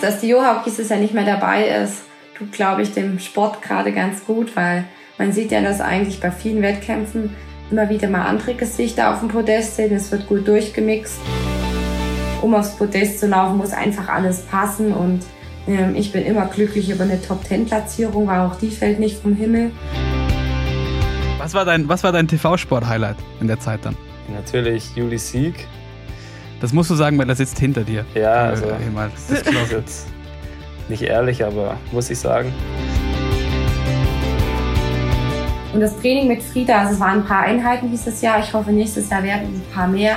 Dass die Johann dieses Jahr nicht mehr dabei ist, tut, glaube ich, dem Sport gerade ganz gut, weil man sieht ja, dass eigentlich bei vielen Wettkämpfen immer wieder mal andere Gesichter auf dem Podest sind. Es wird gut durchgemixt. Um aufs Podest zu laufen, muss einfach alles passen und ähm, ich bin immer glücklich über eine Top-10-Platzierung, weil auch die fällt nicht vom Himmel. Was war dein, was war dein TV-Sport-Highlight in der Zeit dann? Natürlich Juli Sieg. Das musst du sagen, weil er sitzt hinter dir. Ja, also Äh, mal, das ist jetzt nicht ehrlich, aber muss ich sagen. Und das Training mit Frieda, also es waren ein paar Einheiten dieses Jahr. Ich hoffe, nächstes Jahr werden es ein paar mehr.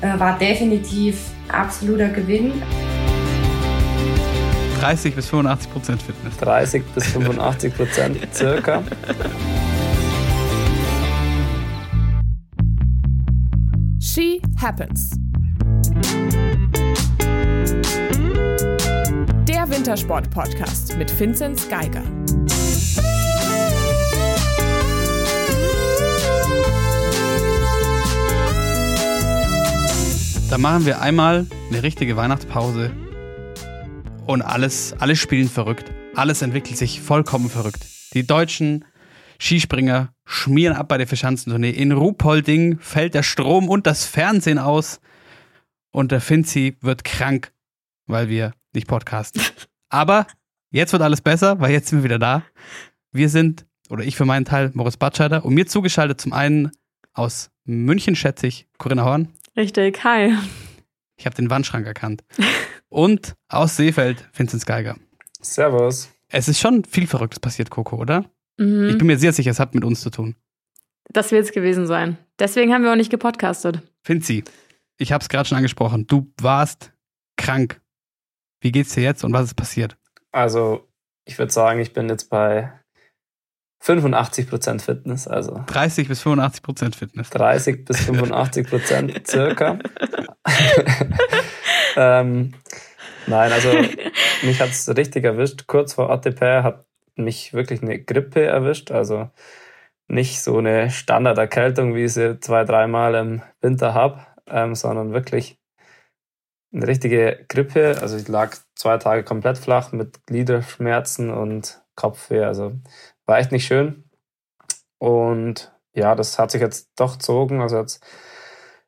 Äh, war definitiv absoluter Gewinn. 30 bis 85 Prozent Fitness. 30 bis 85 Prozent circa. She Happens. Wintersport-Podcast mit Vinzenz Geiger. Da machen wir einmal eine richtige Weihnachtspause und alles, alles spielen verrückt. Alles entwickelt sich vollkommen verrückt. Die deutschen Skispringer schmieren ab bei der Verschanzentournee. In Ruhpolding fällt der Strom und das Fernsehen aus und der Finzi wird krank, weil wir nicht podcasten. Aber jetzt wird alles besser, weil jetzt sind wir wieder da. Wir sind, oder ich für meinen Teil, Moritz Batscheider und mir zugeschaltet zum einen aus München, schätze ich, Corinna Horn. Richtig, hi. Ich habe den Wandschrank erkannt. Und aus Seefeld, Vinzenz Geiger. Servus. Es ist schon viel Verrücktes passiert, Coco, oder? Mhm. Ich bin mir sehr sicher, es hat mit uns zu tun. Das wird es gewesen sein. Deswegen haben wir auch nicht gepodcastet. Finzi, ich habe es gerade schon angesprochen. Du warst krank. Wie geht's dir jetzt und was ist passiert? Also, ich würde sagen, ich bin jetzt bei 85 Prozent Fitness, also 30 bis 85 Prozent Fitness. 30 bis 85 Prozent circa. ähm, nein, also mich hat es richtig erwischt. Kurz vor ATP hat mich wirklich eine Grippe erwischt. Also nicht so eine Standarderkältung, wie ich sie zwei, dreimal im Winter habe, ähm, sondern wirklich eine richtige Grippe. Also ich lag zwei Tage komplett flach mit Gliederschmerzen und Kopfweh. Also war echt nicht schön. Und ja, das hat sich jetzt doch gezogen. Also jetzt,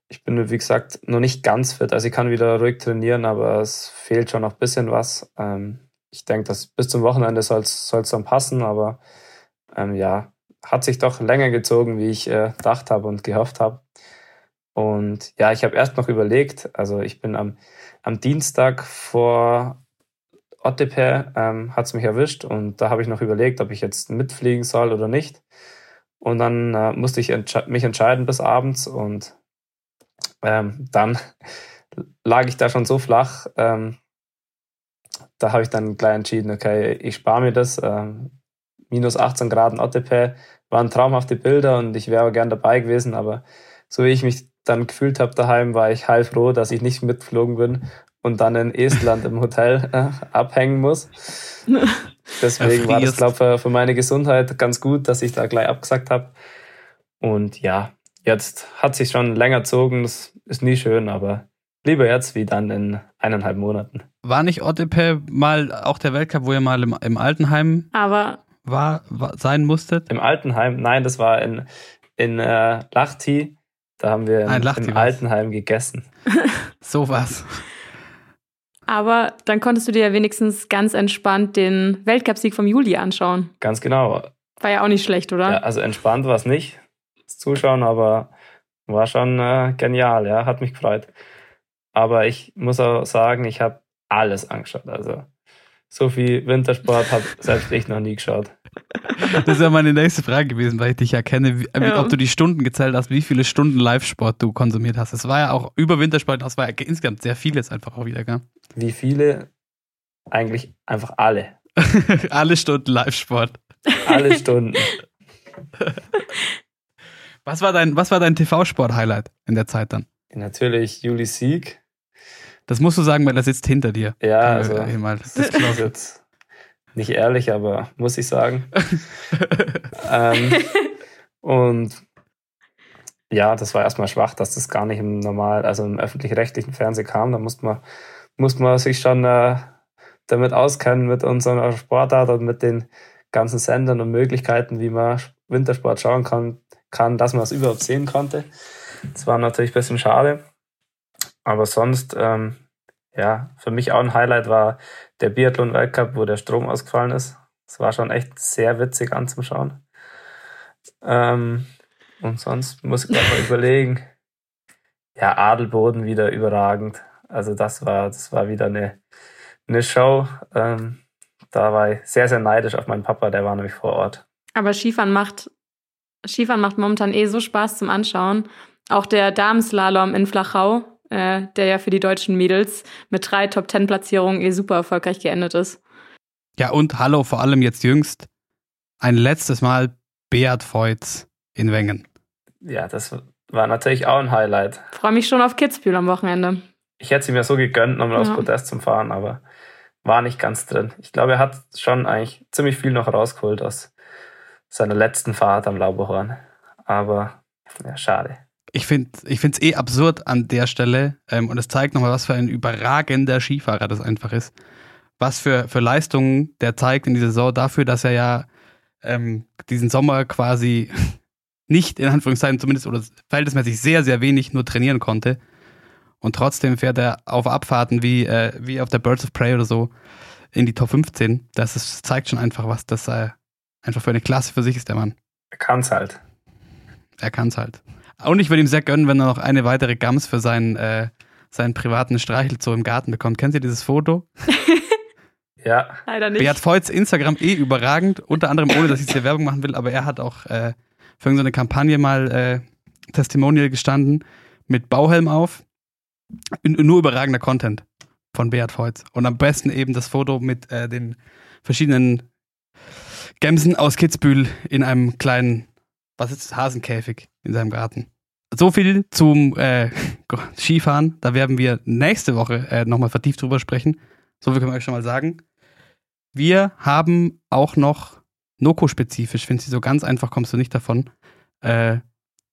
ich bin, wie gesagt, noch nicht ganz fit. Also ich kann wieder ruhig trainieren, aber es fehlt schon noch ein bisschen was. Ähm, ich denke, dass bis zum Wochenende soll es dann passen, aber ähm, ja, hat sich doch länger gezogen, wie ich äh, gedacht habe und gehofft habe. Und ja, ich habe erst noch überlegt, also ich bin am, am Dienstag vor Ottepe ähm, hat es mich erwischt und da habe ich noch überlegt, ob ich jetzt mitfliegen soll oder nicht. Und dann äh, musste ich entsche mich entscheiden bis abends und ähm, dann lag ich da schon so flach. Ähm, da habe ich dann gleich entschieden, okay, ich spare mir das. Ähm, minus 18 Grad in Ottepe waren traumhafte Bilder und ich wäre gern dabei gewesen, aber so wie ich mich dann gefühlt habe daheim, war ich heilfroh, dass ich nicht mitgeflogen bin und dann in Estland im Hotel äh, abhängen muss. Deswegen war das, glaube ich, für meine Gesundheit ganz gut, dass ich da gleich abgesagt habe. Und ja, jetzt hat sich schon länger gezogen. Das ist nie schön, aber lieber jetzt wie dann in eineinhalb Monaten. War nicht Ottepe mal auch der Weltcup, wo ihr mal im, im Altenheim Aber war, war, sein musstet? Im Altenheim? Nein, das war in, in äh, Lachti. Da haben wir Ah, in im, im. Altenheim gegessen. So was. Aber dann konntest du dir ja wenigstens ganz entspannt den Weltcupsieg vom Juli anschauen. Ganz genau. War ja auch nicht schlecht, oder? Ja, also entspannt war es nicht, das Zuschauen, aber war schon äh, genial, ja, hat mich gefreut. Aber ich muss auch sagen, ich habe alles angeschaut. Also so viel Wintersport habe selbst ich noch nie geschaut. Das wäre meine nächste Frage gewesen, weil ich dich ja kenne, wie, äh, Ja. ob du die Stunden gezählt hast, wie viele Stunden Live-Sport du konsumiert hast. Es war ja auch über Wintersport, das war ja insgesamt sehr vieles einfach auch wieder, gell? Wie viele? Eigentlich einfach alle. Alle Stunden Live-Sport. Alle Stunden. Was war dein, was war dein TV-Sport-Highlight in der Zeit dann? Natürlich Juli Sieg. Das musst du sagen, weil er sitzt hinter dir. Ja, also mal. das ist jetzt nicht ehrlich, aber muss ich sagen. ähm, und ja, das war erstmal schwach, dass das gar nicht im normal, also im öffentlich-rechtlichen Fernsehen kam. Da musste man, musste man sich schon äh, damit auskennen mit unserer Sportart und mit den ganzen Sendern und Möglichkeiten, wie man Wintersport schauen kann, kann dass man es überhaupt sehen konnte. Das war natürlich ein bisschen schade. Aber sonst, ähm, ja, für mich auch ein Highlight war der Biathlon-Weltcup, wo der Strom ausgefallen ist. Es war schon echt sehr witzig anzuschauen. Ähm, und sonst muss ich mal überlegen. Ja, Adelboden wieder überragend. Also das war, das war wieder eine, eine Show. Ähm, da war ich sehr, sehr neidisch auf meinen Papa, der war nämlich vor Ort. Aber Skifahren macht, Skifahren macht momentan eh so Spaß zum Anschauen. Auch der Damenslalom in Flachau, äh, der ja für die deutschen Mädels mit drei Top-Ten-Platzierungen eh super erfolgreich geendet ist. Ja, und hallo, vor allem jetzt jüngst, ein letztes Mal Beat Feutz in Wengen. Ja, das war natürlich auch ein Highlight. Freue mich schon auf Kitzbühel am Wochenende. Ich hätte sie mir so gegönnt, nochmal ja. aufs Podest zum Fahren, aber war nicht ganz drin. Ich glaube, er hat schon eigentlich ziemlich viel noch rausgeholt aus seiner letzten Fahrt am Lauberhorn. Aber ja, schade. Ich finde es eh absurd an der Stelle ähm, und es zeigt nochmal, was für ein überragender Skifahrer das einfach ist. Was für, für Leistungen der zeigt in dieser Saison dafür, dass er ja ähm, diesen Sommer quasi nicht, in Anführungszeichen zumindest, oder verhältnismäßig sehr, sehr wenig nur trainieren konnte. Und trotzdem fährt er auf Abfahrten wie, äh, wie auf der Birds of Prey oder so in die Top 15. Das ist, zeigt schon einfach, was das äh, einfach für eine Klasse für sich ist, der Mann. Er kann's halt. Er kann's halt. Und ich würde ihm sehr gönnen, wenn er noch eine weitere Gams für seinen, äh, seinen privaten Streichelzoo im Garten bekommt. Kennt ihr dieses Foto? ja. Leider nicht. Beat Voits Instagram eh überragend, unter anderem ohne, dass ich hier Werbung machen will, aber er hat auch äh, für irgendeine Kampagne mal äh, Testimonial gestanden mit Bauhelm auf nur überragender Content von Beat Voits. Und am besten eben das Foto mit äh, den verschiedenen Gämsen aus Kitzbühel in einem kleinen, was ist das, Hasenkäfig in seinem Garten. So viel zum äh, Skifahren. Da werden wir nächste Woche äh, nochmal vertieft drüber sprechen. So viel können wir euch schon mal sagen. Wir haben auch noch Noko-spezifisch, finde ich so ganz einfach kommst du nicht davon, äh,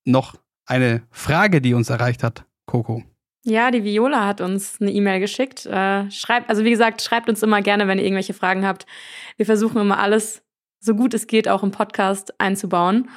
noch eine Frage, die uns erreicht hat, Coco. Ja, die Viola hat uns eine E-Mail geschickt. Äh, schreibt, also wie gesagt, schreibt uns immer gerne, wenn ihr irgendwelche Fragen habt. Wir versuchen immer alles, so gut es geht, auch im Podcast einzubauen.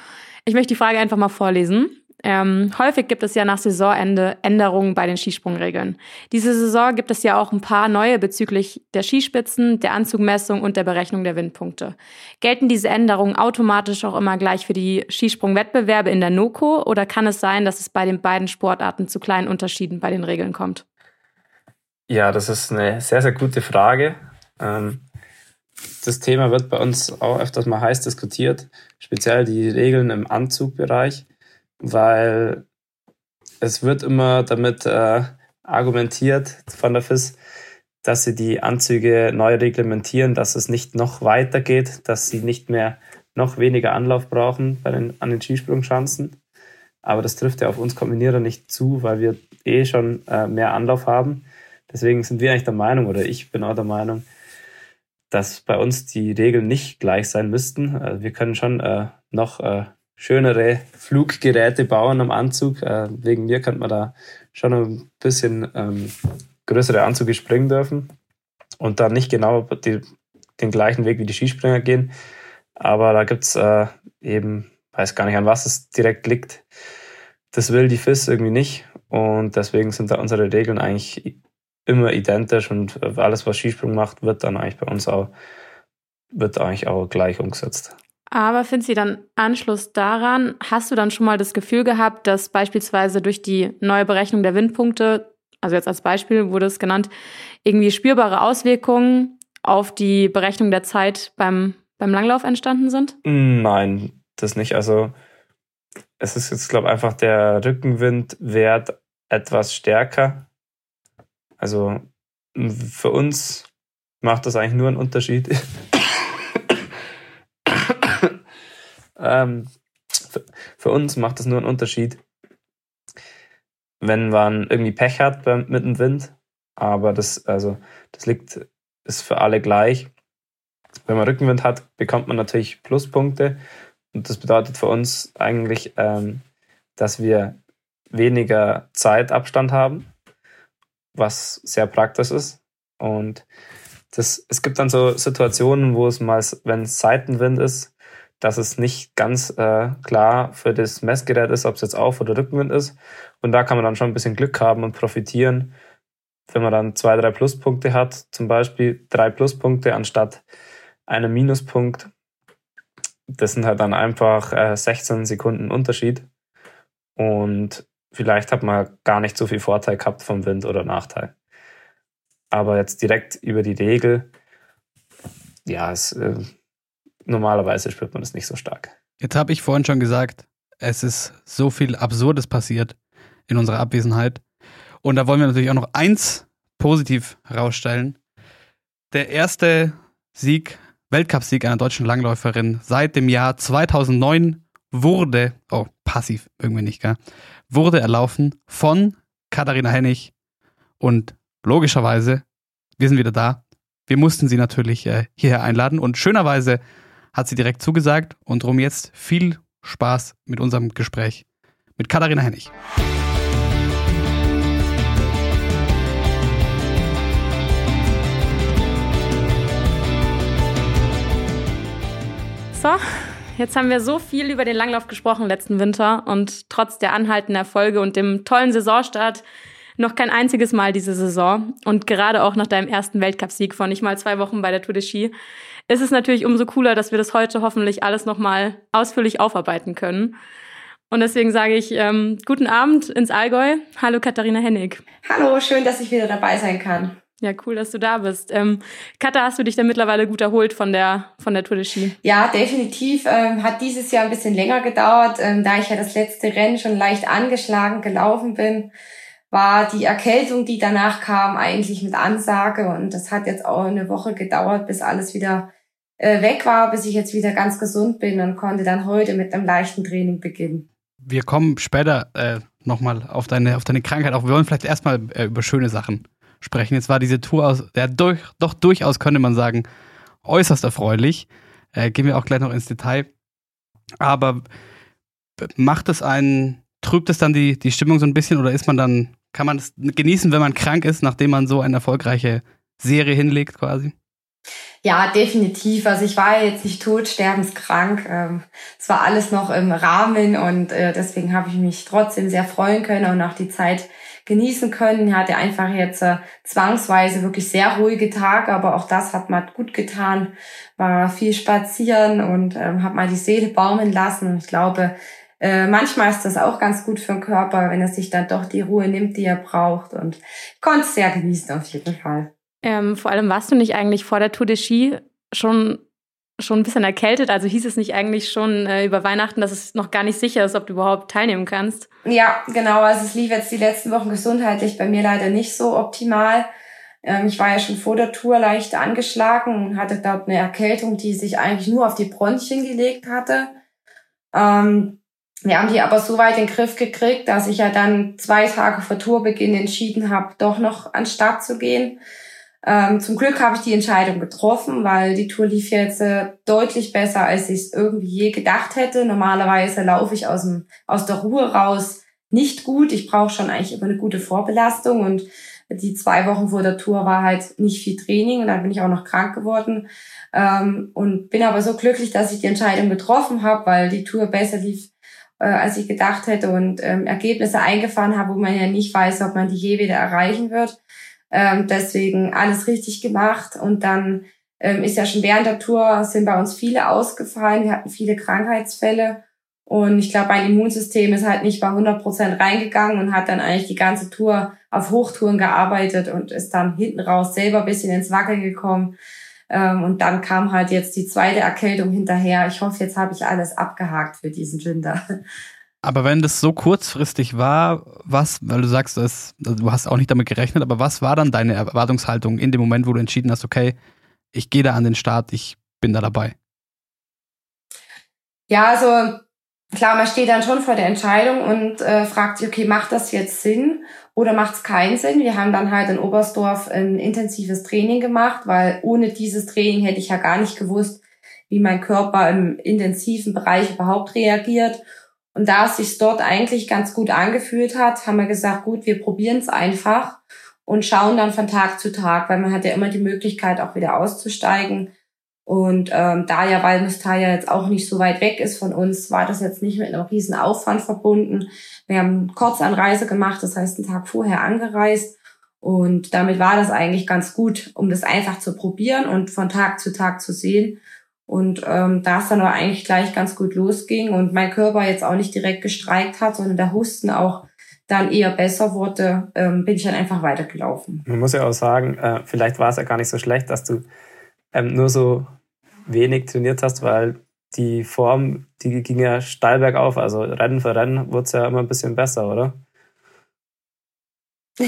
Ich möchte die Frage einfach mal vorlesen. Ähm, häufig gibt es ja nach Saisonende Änderungen bei den Skisprungregeln. Diese Saison gibt es ja auch ein paar neue bezüglich der Skispitzen, der Anzugmessung und der Berechnung der Windpunkte. Gelten diese Änderungen automatisch auch immer gleich für die Skisprungwettbewerbe in der NOCO oder kann es sein, dass es bei den beiden Sportarten zu kleinen Unterschieden bei den Regeln kommt? Ja, das ist eine sehr, sehr gute Frage. Ähm, das Thema wird bei uns auch öfters mal heiß diskutiert, speziell die Regeln im Anzugbereich weil es wird immer damit äh, argumentiert von der FIS, dass sie die Anzüge neu reglementieren, dass es nicht noch weiter geht, dass sie nicht mehr noch weniger Anlauf brauchen bei den, an den Skisprungschanzen. Aber das trifft ja auf uns Kombinierer nicht zu, weil wir eh schon äh, mehr Anlauf haben. Deswegen sind wir eigentlich der Meinung, oder ich bin auch der Meinung, dass bei uns die Regeln nicht gleich sein müssten. Also wir können schon äh, noch äh, schönere Fluggeräte bauen am Anzug. Äh, wegen mir könnte man da schon ein bisschen ähm, größere Anzüge springen dürfen und dann nicht genau die, den gleichen Weg wie die Skispringer gehen. Aber da gibt's äh, eben, weiß gar nicht, an was es direkt liegt. Das will die FIS irgendwie nicht. Und deswegen sind da unsere Regeln eigentlich immer identisch und alles, was Skisprung macht, wird dann eigentlich bei uns auch, wird eigentlich auch gleich umgesetzt. Aber finden Sie dann Anschluss daran, hast du dann schon mal das Gefühl gehabt, dass beispielsweise durch die neue Berechnung der Windpunkte, also jetzt als Beispiel wurde es genannt, irgendwie spürbare Auswirkungen auf die Berechnung der Zeit beim, beim Langlauf entstanden sind? Nein, das nicht. Also es ist jetzt, glaube ich, einfach der Rückenwindwert etwas stärker. Also für uns macht das eigentlich nur einen Unterschied. Ähm, für uns macht das nur einen Unterschied, wenn man irgendwie Pech hat mit dem Wind. Aber das, also, das liegt, ist für alle gleich. Wenn man Rückenwind hat, bekommt man natürlich Pluspunkte. Und das bedeutet für uns eigentlich, ähm, dass wir weniger Zeitabstand haben, was sehr praktisch ist. Und das, es gibt dann so Situationen, wo es mal, wenn es Seitenwind ist, dass es nicht ganz äh, klar für das Messgerät ist, ob es jetzt Auf- oder Rückenwind ist. Und da kann man dann schon ein bisschen Glück haben und profitieren, wenn man dann zwei, drei Pluspunkte hat, zum Beispiel drei Pluspunkte anstatt einem Minuspunkt. Das sind halt dann einfach äh, 16 Sekunden Unterschied. Und vielleicht hat man gar nicht so viel Vorteil gehabt vom Wind oder Nachteil. Aber jetzt direkt über die Regel, ja, es, äh, normalerweise spürt man das nicht so stark. Jetzt habe ich vorhin schon gesagt, es ist so viel Absurdes passiert in unserer Abwesenheit. Und da wollen wir natürlich auch noch eins positiv herausstellen. Der erste Sieg, Weltcupsieg einer deutschen Langläuferin seit dem Jahr 2009 wurde, oh, passiv, irgendwie nicht, gell, wurde erlaufen von Katharina Hennig und logischerweise, wir sind wieder da. Wir mussten sie natürlich äh, hierher einladen und schönerweise hat sie direkt zugesagt und darum jetzt viel Spaß mit unserem Gespräch mit Katharina Hennig. So, jetzt haben wir so viel über den Langlauf gesprochen letzten Winter und trotz der anhaltenden Erfolge und dem tollen Saisonstart noch kein einziges Mal diese Saison und gerade auch nach deinem ersten Weltcupsieg von nicht mal zwei Wochen bei der Tour de Ski ist es natürlich umso cooler, dass wir das heute hoffentlich alles nochmal ausführlich aufarbeiten können. Und deswegen sage ich ähm, guten Abend ins Allgäu. Hallo Katharina Hennig. Hallo, schön, dass ich wieder dabei sein kann. Ja, cool, dass du da bist. Ähm, Katha, hast du dich denn mittlerweile gut erholt von der, von der Tour de Ski? Ja, definitiv. Ähm, hat dieses Jahr ein bisschen länger gedauert, ähm, da ich ja das letzte Rennen schon leicht angeschlagen gelaufen bin war die Erkältung, die danach kam, eigentlich mit Ansage. Und das hat jetzt auch eine Woche gedauert, bis alles wieder äh, weg war, bis ich jetzt wieder ganz gesund bin und konnte dann heute mit einem leichten Training beginnen. Wir kommen später äh, nochmal auf deine, auf deine Krankheit auf. Wir wollen vielleicht erstmal äh, über schöne Sachen sprechen. Jetzt war diese Tour aus, ja, durch, doch durchaus, könnte man sagen, äußerst erfreulich. Äh, gehen wir auch gleich noch ins Detail. Aber macht es einen, trübt es dann die, die Stimmung so ein bisschen oder ist man dann kann man das genießen, wenn man krank ist, nachdem man so eine erfolgreiche Serie hinlegt quasi? Ja, definitiv. Also ich war jetzt nicht tot, sterbenskrank. Ähm, es war alles noch im Rahmen und äh, deswegen habe ich mich trotzdem sehr freuen können und auch die Zeit genießen können. Ich hatte einfach jetzt äh, zwangsweise wirklich sehr ruhige Tage, aber auch das hat mal gut getan. War viel spazieren und ähm, habe mal die Seele baumeln lassen. Und ich glaube, äh, manchmal ist das auch ganz gut für den Körper, wenn er sich dann doch die Ruhe nimmt, die er braucht. Und konnte es sehr genießen auf jeden Fall. Ähm, vor allem warst du nicht eigentlich vor der Tour de Ski schon schon ein bisschen erkältet. Also hieß es nicht eigentlich schon äh, über Weihnachten, dass es noch gar nicht sicher ist, ob du überhaupt teilnehmen kannst? Ja, genau. Also es lief jetzt die letzten Wochen gesundheitlich bei mir leider nicht so optimal. Ähm, ich war ja schon vor der Tour leicht angeschlagen und hatte dort eine Erkältung, die sich eigentlich nur auf die Bronchien gelegt hatte. Ähm, wir haben die aber so weit in den Griff gekriegt, dass ich ja dann zwei Tage vor Tourbeginn entschieden habe, doch noch an Start zu gehen. Ähm, zum Glück habe ich die Entscheidung getroffen, weil die Tour lief jetzt äh, deutlich besser, als ich es irgendwie je gedacht hätte. Normalerweise laufe ich aus, dem, aus der Ruhe raus nicht gut. Ich brauche schon eigentlich immer eine gute Vorbelastung und die zwei Wochen vor der Tour war halt nicht viel Training und dann bin ich auch noch krank geworden. Ähm, und bin aber so glücklich, dass ich die Entscheidung getroffen habe, weil die Tour besser lief äh, als ich gedacht hätte und ähm, Ergebnisse eingefahren habe, wo man ja nicht weiß, ob man die je wieder erreichen wird. Ähm, deswegen alles richtig gemacht und dann ähm, ist ja schon während der Tour sind bei uns viele ausgefallen. Wir hatten viele Krankheitsfälle und ich glaube, mein Immunsystem ist halt nicht bei 100 Prozent reingegangen und hat dann eigentlich die ganze Tour auf Hochtouren gearbeitet und ist dann hinten raus selber ein bisschen ins Wackeln gekommen. Ähm, und dann kam halt jetzt die zweite Erkältung hinterher. Ich hoffe, jetzt habe ich alles abgehakt für diesen Winter. Aber wenn das so kurzfristig war, was, weil du sagst, das, also du hast auch nicht damit gerechnet, aber was war dann deine Erwartungshaltung in dem Moment, wo du entschieden hast, okay, ich gehe da an den Start, ich bin da dabei? Ja, also klar, man steht dann schon vor der Entscheidung und äh, fragt sich, okay, macht das jetzt Sinn oder macht es keinen Sinn? Wir haben dann halt in Oberstdorf ein intensives Training gemacht, weil ohne dieses Training hätte ich ja gar nicht gewusst, wie mein Körper im intensiven Bereich überhaupt reagiert. Und da es sich dort eigentlich ganz gut angefühlt hat, haben wir gesagt, gut, wir probieren es einfach. und schauen dann von Tag zu Tag, weil man hat ja immer die Möglichkeit, auch wieder auszusteigen. Und ähm, da ja Valmustaya jetzt auch nicht so weit weg ist von uns, war das jetzt nicht mit einem riesen Aufwand verbunden. Wir haben Kurzanreise gemacht, das heißt einen Tag vorher angereist. Und damit war das eigentlich ganz gut, um das einfach zu probieren und von Tag zu Tag zu sehen. Und ähm, da es dann aber eigentlich gleich ganz gut losging und mein Körper jetzt auch nicht direkt gestreikt hat, sondern der Husten auch dann eher besser wurde, ähm, bin ich dann einfach weitergelaufen. Man muss ja auch sagen, äh, vielleicht war es ja gar nicht so schlecht, dass du ähm, nur so wenig trainiert hast, weil die Form, die ging ja steil bergauf. Also Rennen für Rennen wurde es ja immer ein bisschen besser, oder?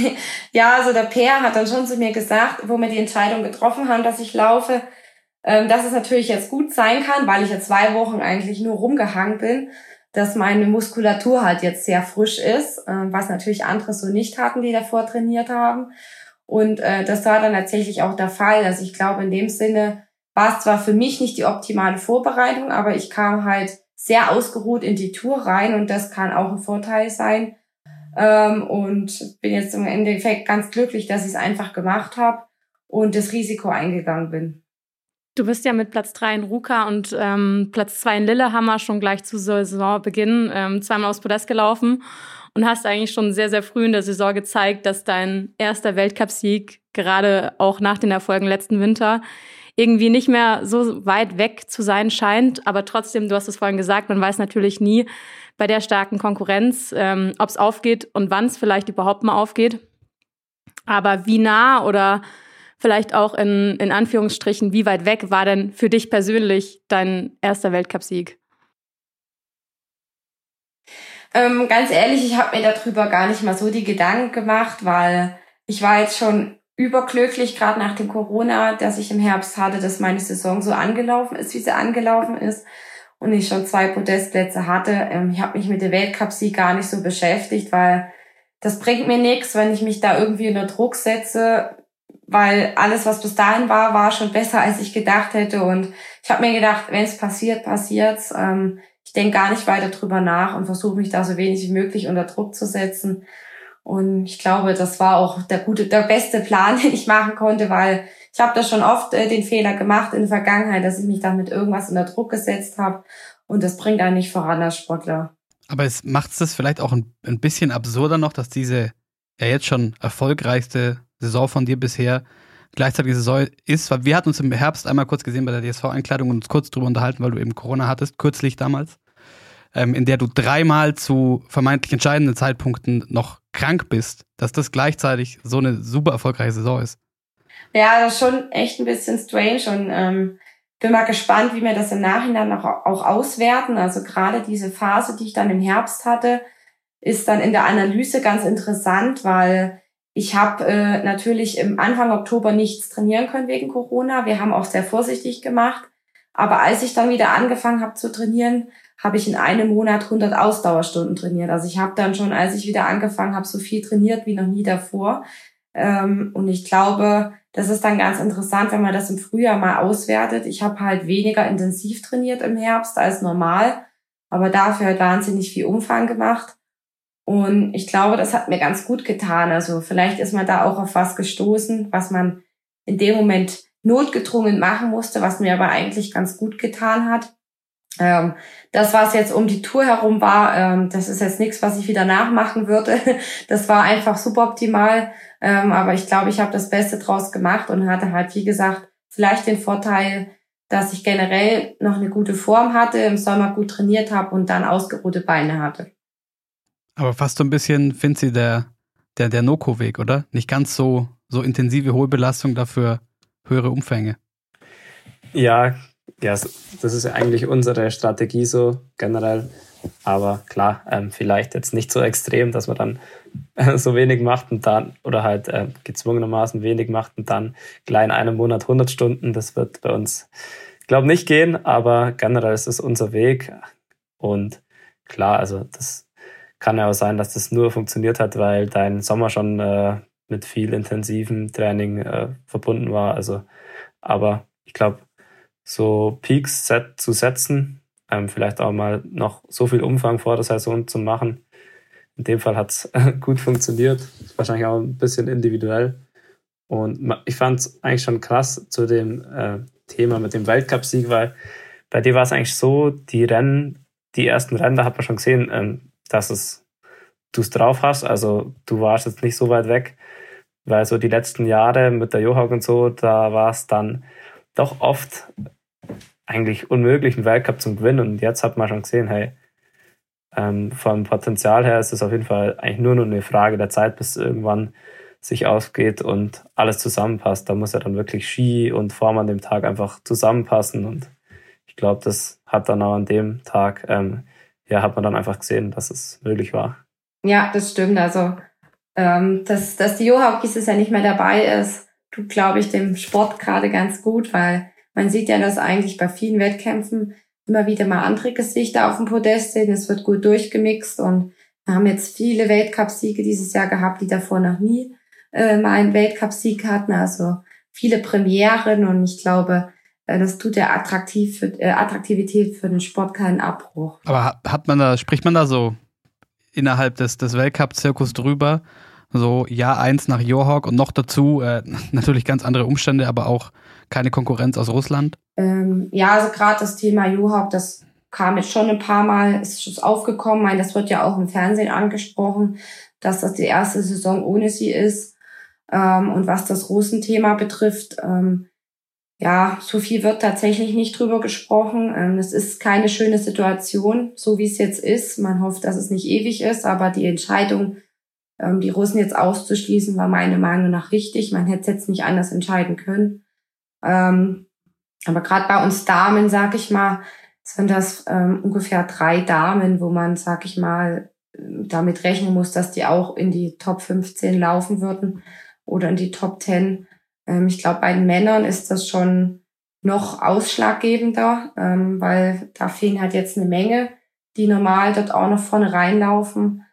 ja, also der Peer hat dann schon zu mir gesagt, wo wir die Entscheidung getroffen haben, dass ich laufe, ähm, dass es natürlich jetzt gut sein kann, weil ich ja zwei Wochen eigentlich nur rumgehangen bin dass meine Muskulatur halt jetzt sehr frisch ist, äh, was natürlich andere so nicht hatten, die davor trainiert haben. Und äh, das war dann tatsächlich auch der Fall. Also ich glaube, in dem Sinne war es zwar für mich nicht die optimale Vorbereitung, aber ich kam halt sehr ausgeruht in die Tour rein und das kann auch ein Vorteil sein. Ähm, und bin jetzt im Endeffekt ganz glücklich, dass ich es einfach gemacht habe und das Risiko eingegangen bin. Du bist ja mit Platz 3 in Ruka und ähm, Platz 2 in Lillehammer schon gleich zu Saisonbeginn ähm, zweimal aufs Podest gelaufen und hast eigentlich schon sehr, sehr früh in der Saison gezeigt, dass dein erster Weltcupsieg gerade auch nach den Erfolgen letzten Winter irgendwie nicht mehr so weit weg zu sein scheint. Aber trotzdem, du hast es vorhin gesagt, man weiß natürlich nie bei der starken Konkurrenz, ähm, ob es aufgeht und wann es vielleicht überhaupt mal aufgeht. Aber wie nah oder vielleicht auch in, in Anführungsstrichen, wie weit weg war denn für dich persönlich dein erster Weltcupsieg? Ähm, ganz ehrlich, ich habe mir darüber gar nicht mal so die Gedanken gemacht, weil ich war jetzt schon überglücklich, gerade nach dem Corona, dass ich im Herbst hatte, dass meine Saison so angelaufen ist, wie sie angelaufen ist und ich schon zwei Podestplätze hatte. Ähm, ich habe mich mit dem Weltcupsieg gar nicht so beschäftigt, weil das bringt mir nichts, wenn ich mich da irgendwie unter Druck setze, weil alles, was bis dahin war, war schon besser, als ich gedacht hätte. Und ich habe mir gedacht, wenn es passiert, passiert's. Ähm, ich denke gar nicht weiter drüber nach und versuche mich da so wenig wie möglich unter Druck zu setzen. Und ich glaube, das war auch der gute, der beste Plan, den ich machen konnte, weil ich habe da schon oft äh, den Fehler gemacht in der Vergangenheit, dass ich mich dann mit irgendwas unter Druck gesetzt habe. Und das bringt einen nicht voran als Sportler. Aber es macht es vielleicht auch ein, ein bisschen absurder noch, dass diese ja jetzt schon erfolgreichste Saison von dir bisher gleichzeitige Saison ist, weil wir hatten uns im Herbst einmal kurz gesehen bei der DSV-Einkleidung und uns kurz drüber unterhalten, weil du eben Corona hattest, kürzlich damals, ähm, in der du dreimal zu vermeintlich entscheidenden Zeitpunkten noch krank bist, dass das gleichzeitig so eine super erfolgreiche Saison ist. Ja, das ist schon echt ein bisschen strange und ähm, bin mal gespannt, wie wir das im Nachhinein auch, auch auswerten. Also gerade diese Phase, die ich dann im Herbst hatte, ist dann in der Analyse ganz interessant, weil ich habe äh, natürlich im Anfang Oktober nichts trainieren können wegen Corona. Wir haben auch sehr vorsichtig gemacht. Aber als ich dann wieder angefangen habe zu trainieren, habe ich in einem Monat 100 Ausdauerstunden trainiert. Also ich habe dann schon, als ich wieder angefangen habe, so viel trainiert wie noch nie davor. Ähm, und ich glaube, das ist dann ganz interessant, wenn man das im Frühjahr mal auswertet. Ich habe halt weniger intensiv trainiert im Herbst als normal, aber dafür halt wahnsinnig viel Umfang gemacht. Und ich glaube, das hat mir ganz gut getan. Also vielleicht ist man da auch auf was gestoßen, was man in dem Moment notgedrungen machen musste, was mir aber eigentlich ganz gut getan hat. Ähm, das, was jetzt um die Tour herum war, ähm, das ist jetzt nichts, was ich wieder nachmachen würde. Das war einfach suboptimal. Ähm, aber ich glaube, ich habe das Beste draus gemacht und hatte halt, wie gesagt, vielleicht den Vorteil, dass ich generell noch eine gute Form hatte, im Sommer gut trainiert habe und dann ausgeruhte Beine hatte. Aber fast so ein bisschen, Finzi, der, der, der Noko-Weg, oder? Nicht ganz so, so intensive hohe Belastung, dafür höhere Umfänge. Ja, ja, das ist eigentlich unsere Strategie so generell. Aber klar, ähm, vielleicht jetzt nicht so extrem, dass man dann äh, so wenig macht und dann, oder halt äh, gezwungenermaßen wenig macht und dann gleich in einem Monat 100 Stunden. Das wird bei uns, glaube nicht gehen, aber generell ist es unser Weg. Und klar, also das kann ja auch sein, dass das nur funktioniert hat, weil dein Sommer schon äh, mit viel intensivem Training äh, verbunden war. Also, aber ich glaube, so Peaks set zu setzen, ähm, vielleicht auch mal noch so viel Umfang vor der Saison zu machen, in dem Fall hat es gut funktioniert. Wahrscheinlich auch ein bisschen individuell. Und ich fand es eigentlich schon krass zu dem äh, Thema mit dem Weltcupsieg, weil bei dir war es eigentlich so, die Rennen, die ersten Rennen, da hat man schon gesehen, ähm, dass es du es drauf hast. Also du warst jetzt nicht so weit weg, weil so die letzten Jahre mit der Johaug und so, da war es dann doch oft eigentlich unmöglich, einen Weltcup zum Gewinnen. Und jetzt hat man schon gesehen, hey, ähm, vom Potenzial her ist es auf jeden Fall eigentlich nur noch eine Frage der Zeit, bis irgendwann sich ausgeht und alles zusammenpasst. Da muss ja dann wirklich Ski und Form an dem Tag einfach zusammenpassen. Und ich glaube, das hat dann auch an dem Tag, ähm, ja, hat man dann einfach gesehen, dass es möglich war. Ja, das stimmt. Also, ähm, dass, dass die Johaug dieses Jahr nicht mehr dabei ist, tut, glaube ich, dem Sport gerade ganz gut, weil man sieht ja, dass eigentlich bei vielen Wettkämpfen immer wieder mal andere Gesichter auf dem Podest sind. Es wird gut durchgemixt und wir haben jetzt viele Weltcupsiege dieses Jahr gehabt, die davor noch nie äh, mal einen Weltcupsieg hatten. Also viele Premieren und ich glaube, das tut der attraktiv für, äh, Attraktivität für den Sport keinen Abbruch. Aber hat man da, spricht man da so innerhalb des, des Weltcup-Zirkus drüber? So Jahr eins nach Johawk und noch dazu äh, natürlich ganz andere Umstände, aber auch keine Konkurrenz aus Russland? Ähm, ja, also gerade das Thema Johawk, das kam jetzt schon ein paar Mal, ist schon aufgekommen. Ich meine, das wird ja auch im Fernsehen angesprochen, dass das die erste Saison ohne sie ist. Ähm, und was das Russenthema betrifft, ähm, ja, so viel wird tatsächlich nicht drüber gesprochen. Ähm, es ist keine schöne Situation, so wie es jetzt ist. Man hofft, dass es nicht ewig ist, aber die Entscheidung, ähm, die Russen jetzt auszuschließen, war meiner Meinung nach richtig. Man hätte es jetzt nicht anders entscheiden können. Ähm, aber gerade bei uns Damen, sag ich mal, sind das ungefähr drei Damen, wo man, sag ich mal, damit rechnen muss, dass die auch in die Top 15 laufen würden oder in die Top 10. Ähm, ich glaube, bei den Männern ist das schon noch ausschlaggebender, ähm, weil da fehlen halt jetzt eine Menge, die normal dort auch noch vorne reinlaufen.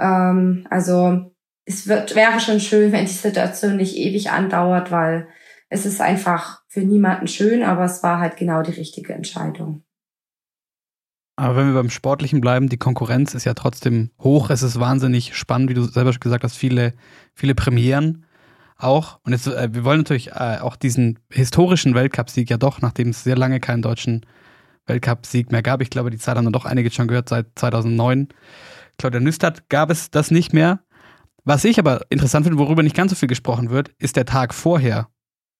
Ähm, also es wird, wäre schon schön, wenn die Situation nicht ewig andauert, weil es ist einfach für niemanden schön, aber es war halt genau die richtige Entscheidung. Aber wenn wir beim Sportlichen bleiben, die Konkurrenz ist ja trotzdem hoch. Es ist wahnsinnig spannend, wie du selber schon gesagt hast, viele, viele Premieren auch. Und jetzt, äh, wir wollen natürlich äh, auch diesen historischen Weltcupsieg ja doch, nachdem es sehr lange keinen deutschen Weltcupsieg mehr gab. Ich glaube, die Zeit haben wir doch einige schon gehört seit 2009. Claudia Nüstert gab es das nicht mehr. Was ich aber interessant finde, worüber nicht ganz so viel gesprochen wird, ist der Tag vorher.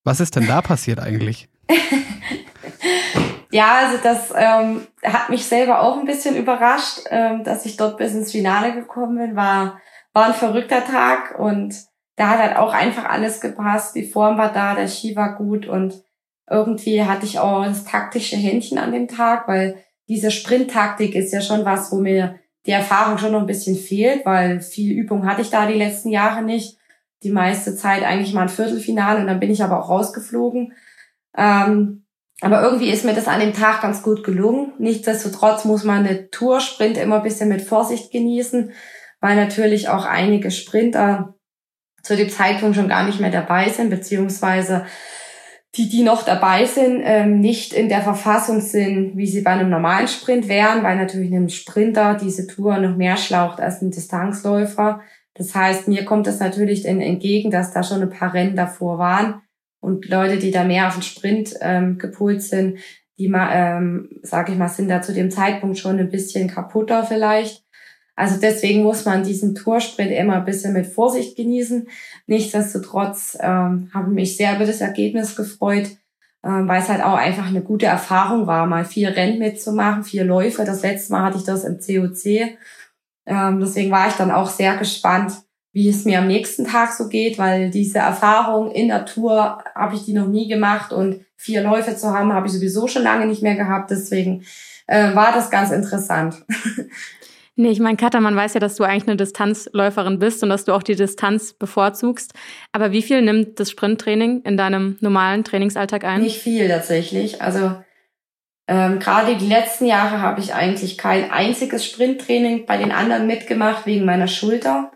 Was ist denn da passiert eigentlich? ja, also das ähm, hat mich selber auch ein bisschen überrascht, ähm, dass ich dort bis ins Finale gekommen bin. War, war ein verrückter Tag und da hat halt auch einfach alles gepasst. Die Form war da, der Ski war gut und irgendwie hatte ich auch das taktische Händchen an dem Tag, weil diese Sprinttaktik ist ja schon was, wo mir die Erfahrung schon noch ein bisschen fehlt, weil viel Übung hatte ich da die letzten Jahre nicht die meiste Zeit eigentlich mal ein Viertelfinale und dann bin ich aber auch rausgeflogen. Ähm, aber irgendwie ist mir das an dem Tag ganz gut gelungen. Nichtsdestotrotz muss man eine Toursprint immer ein bisschen mit Vorsicht genießen, weil natürlich auch einige Sprinter zu dem Zeitpunkt schon gar nicht mehr dabei sind, beziehungsweise die, die noch dabei sind, ähm, nicht in der Verfassung sind, wie sie bei einem normalen Sprint wären, weil natürlich ein Sprinter diese Tour noch mehr schlaucht als ein Distanzläufer. Das heißt, mir kommt es natürlich entgegen, dass da schon ein paar Rennen davor waren und Leute, die da mehr auf den Sprint ähm, gepolt sind, die mal, ähm, sage ich mal, sind da zu dem Zeitpunkt schon ein bisschen kaputter vielleicht. Also deswegen muss man diesen Toursprint immer ein bisschen mit Vorsicht genießen. Nichtsdestotrotz ähm, habe mich sehr über das Ergebnis gefreut, ähm, weil es halt auch einfach eine gute Erfahrung war, mal vier Rennen mitzumachen, vier Läufe. Das letzte Mal hatte ich das im COC ähm, deswegen war ich dann auch sehr gespannt, wie es mir am nächsten Tag so geht, weil diese Erfahrung in der Tour habe ich die noch nie gemacht und vier Läufe zu haben, habe ich sowieso schon lange nicht mehr gehabt. Deswegen äh, war das ganz interessant. Nee, ich meine, Katha, man weiß ja, dass du eigentlich eine Distanzläuferin bist und dass du auch die Distanz bevorzugst. Aber wie viel nimmt das Sprinttraining in deinem normalen Trainingsalltag ein? Nicht viel tatsächlich. Also ähm, Gerade die letzten Jahre habe ich eigentlich kein einziges Sprinttraining bei den anderen mitgemacht wegen meiner Schulter,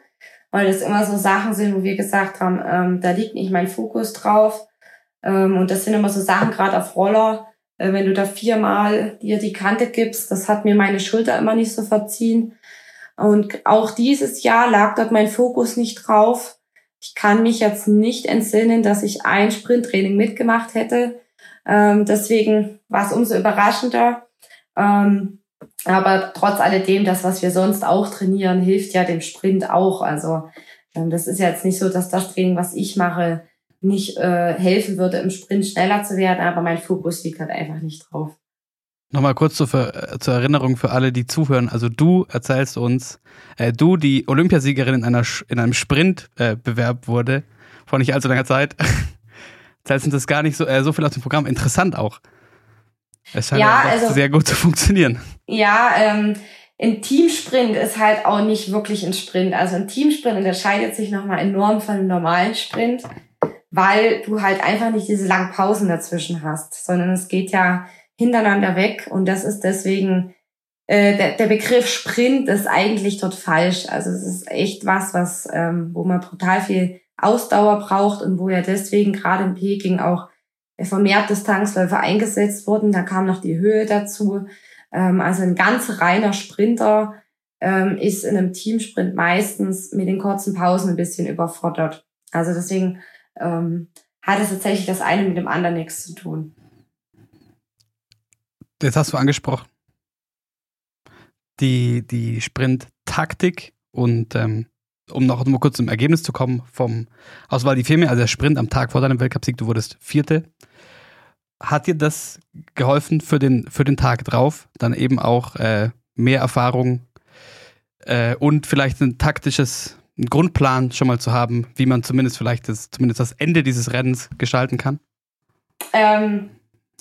weil das immer so Sachen sind, wo wir gesagt haben, ähm, da liegt nicht mein Fokus drauf. Ähm, und das sind immer so Sachen, gerade auf Roller, wenn du da viermal dir die Kante gibst, das hat mir meine Schulter immer nicht so verziehen. Und auch dieses Jahr lag dort mein Fokus nicht drauf. Ich kann mich jetzt nicht entsinnen, dass ich ein Sprinttraining mitgemacht hätte. Ähm, deswegen war es umso überraschender. Ähm, aber trotz alledem, das, was wir sonst auch trainieren, hilft ja dem Sprint auch. Also ähm, das ist ja jetzt nicht so, dass das Training, was ich mache, nicht äh, helfen würde, im Sprint schneller zu werden, aber mein Fokus liegt halt einfach nicht drauf. Nochmal kurz zur, zur Erinnerung für alle, die zuhören. Also du erzählst uns, äh, du, die Olympiasiegerin in, einer, in einem Sprintbewerb äh, wurde, vor nicht allzu langer Zeit, erzählst uns das gar nicht so, äh, so viel aus dem Programm. Interessant auch. Es scheint ja, ja also, sehr gut zu funktionieren. Ja, ähm, ein Teamsprint ist halt auch nicht wirklich ein Sprint. Also ein Teamsprint unterscheidet sich nochmal enorm von einem normalen Sprint, weil du halt einfach nicht diese langen Pausen dazwischen hast, sondern es geht ja hintereinander weg und das ist deswegen äh, der, der Begriff Sprint ist eigentlich dort falsch. Also es ist echt was, was ähm, wo man brutal viel Ausdauer braucht und wo ja deswegen gerade in Peking auch vermehrt Distanzläufer eingesetzt wurden. Da kam noch die Höhe dazu. Ähm, also ein ganz reiner Sprinter ähm, ist in einem Teamsprint meistens mit den kurzen Pausen ein bisschen überfordert. Also deswegen ähm, hat es tatsächlich das eine mit dem anderen nichts zu tun. Jetzt hast du angesprochen, die, die Sprint-Taktik und ähm, um noch mal kurz zum Ergebnis zu kommen vom Auswahl die Filme, also der Sprint am Tag vor deinem Weltcupsieg, du wurdest Vierte. Hat dir das geholfen für den, für den Tag drauf, dann eben auch äh, mehr Erfahrung äh, und vielleicht ein taktisches einen Grundplan schon mal zu haben, wie man zumindest vielleicht das, zumindest das Ende dieses Rennens gestalten kann? Ähm,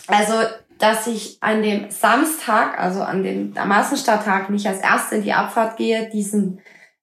also dass ich an dem Samstag, also an dem am Massenstarttag, nicht als Erste in die Abfahrt gehe. Diesen,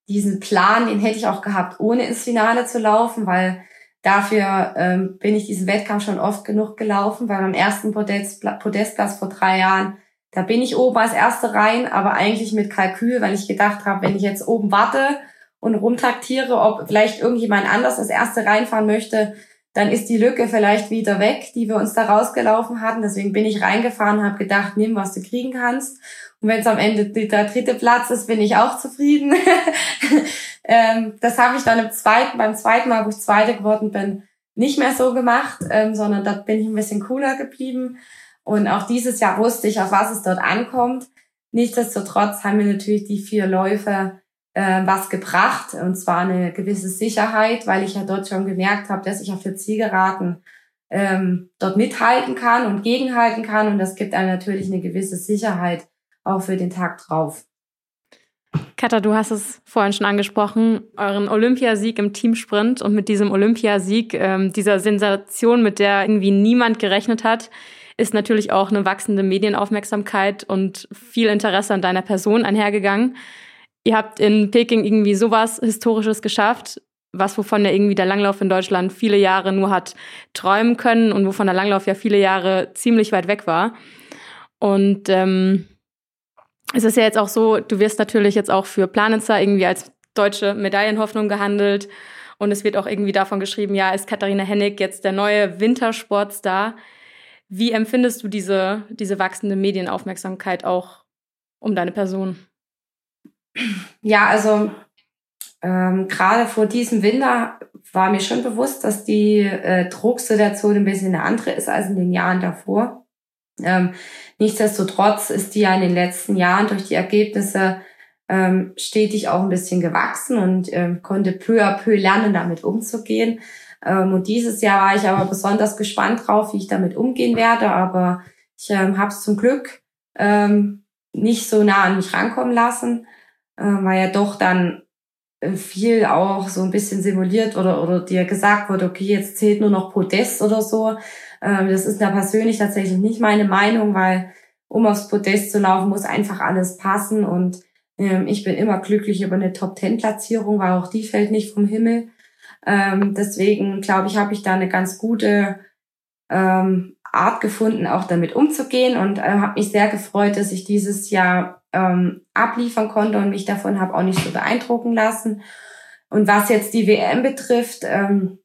diesen Plan, den hätte ich auch gehabt, ohne ins Finale zu laufen, weil dafür ähm, bin ich diesen Wettkampf schon oft genug gelaufen, weil beim ersten Podest, Podestplatz vor drei Jahren, da bin ich oben als Erste rein, aber eigentlich mit Kalkül, weil ich gedacht habe, wenn ich jetzt oben warte und rumtaktiere, ob vielleicht irgendjemand anders als Erste reinfahren möchte, dann ist die Lücke vielleicht wieder weg, die wir uns da rausgelaufen hatten. Deswegen bin ich reingefahren, habe gedacht, nimm, was du kriegen kannst. Und wenn es am Ende der dritte Platz ist, bin ich auch zufrieden. ähm, das habe ich dann im zweiten, beim zweiten Mal, wo ich Zweite geworden bin, nicht mehr so gemacht, ähm, sondern da bin ich ein bisschen cooler geblieben. Und auch dieses Jahr wusste ich, auf was es dort ankommt. Nichtsdestotrotz haben mir natürlich die vier Läufe äh, was gebracht, und zwar eine gewisse Sicherheit, weil ich ja dort schon gemerkt habe, dass ich auf der Zielgeraden ähm, dort mithalten kann und gegenhalten kann. Und das gibt einem natürlich eine gewisse Sicherheit auch für den Tag drauf. Katha, du hast es vorhin schon angesprochen, euren Olympiasieg im Teamsprint und mit diesem Olympiasieg, ähm, dieser Sensation, mit der irgendwie niemand gerechnet hat, ist natürlich auch eine wachsende Medienaufmerksamkeit und viel Interesse an deiner Person einhergegangen ihr habt in Peking irgendwie sowas Historisches geschafft, was wovon ja irgendwie der Langlauf in Deutschland viele Jahre nur hat träumen können und wovon der Langlauf ja viele Jahre ziemlich weit weg war. Und ähm, es ist ja jetzt auch so, du wirst natürlich jetzt auch für Planitzer irgendwie als deutsche Medaillenhoffnung gehandelt. Und es wird auch irgendwie davon geschrieben, ja, ist Katharina Hennig jetzt der neue Wintersportstar? Wie empfindest du diese, diese wachsende Medienaufmerksamkeit auch um deine Person? Ja, also ähm, gerade vor diesem Winter war mir schon bewusst, dass die äh, Drucksituation ein bisschen eine andere ist als in den Jahren davor. Ähm, nichtsdestotrotz ist die ja in den letzten Jahren durch die Ergebnisse ähm, stetig auch ein bisschen gewachsen und ähm, konnte peu à peu lernen, damit umzugehen. Ähm, und dieses Jahr war ich aber besonders gespannt drauf, wie ich damit umgehen werde. Aber ich ähm, habe es zum Glück ähm, nicht so nah an mich rankommen lassen äh, weil ja doch dann äh, viel auch so ein bisschen simuliert oder, oder dir gesagt wurde, okay, jetzt zählt nur noch Podest oder so. Ähm, das ist ja persönlich tatsächlich nicht meine Meinung, weil um aufs Podest zu laufen, muss einfach alles passen und ähm, ich bin immer glücklich über eine Top-10-Platzierung, weil auch die fällt nicht vom Himmel. Ähm, deswegen glaube ich, habe ich da eine ganz gute ähm, Art gefunden, auch damit umzugehen und äh, habe mich sehr gefreut, dass ich dieses Jahr ähm, abliefern konnte und mich davon habe auch nicht so beeindrucken lassen. Und was jetzt die WM betrifft, ähm,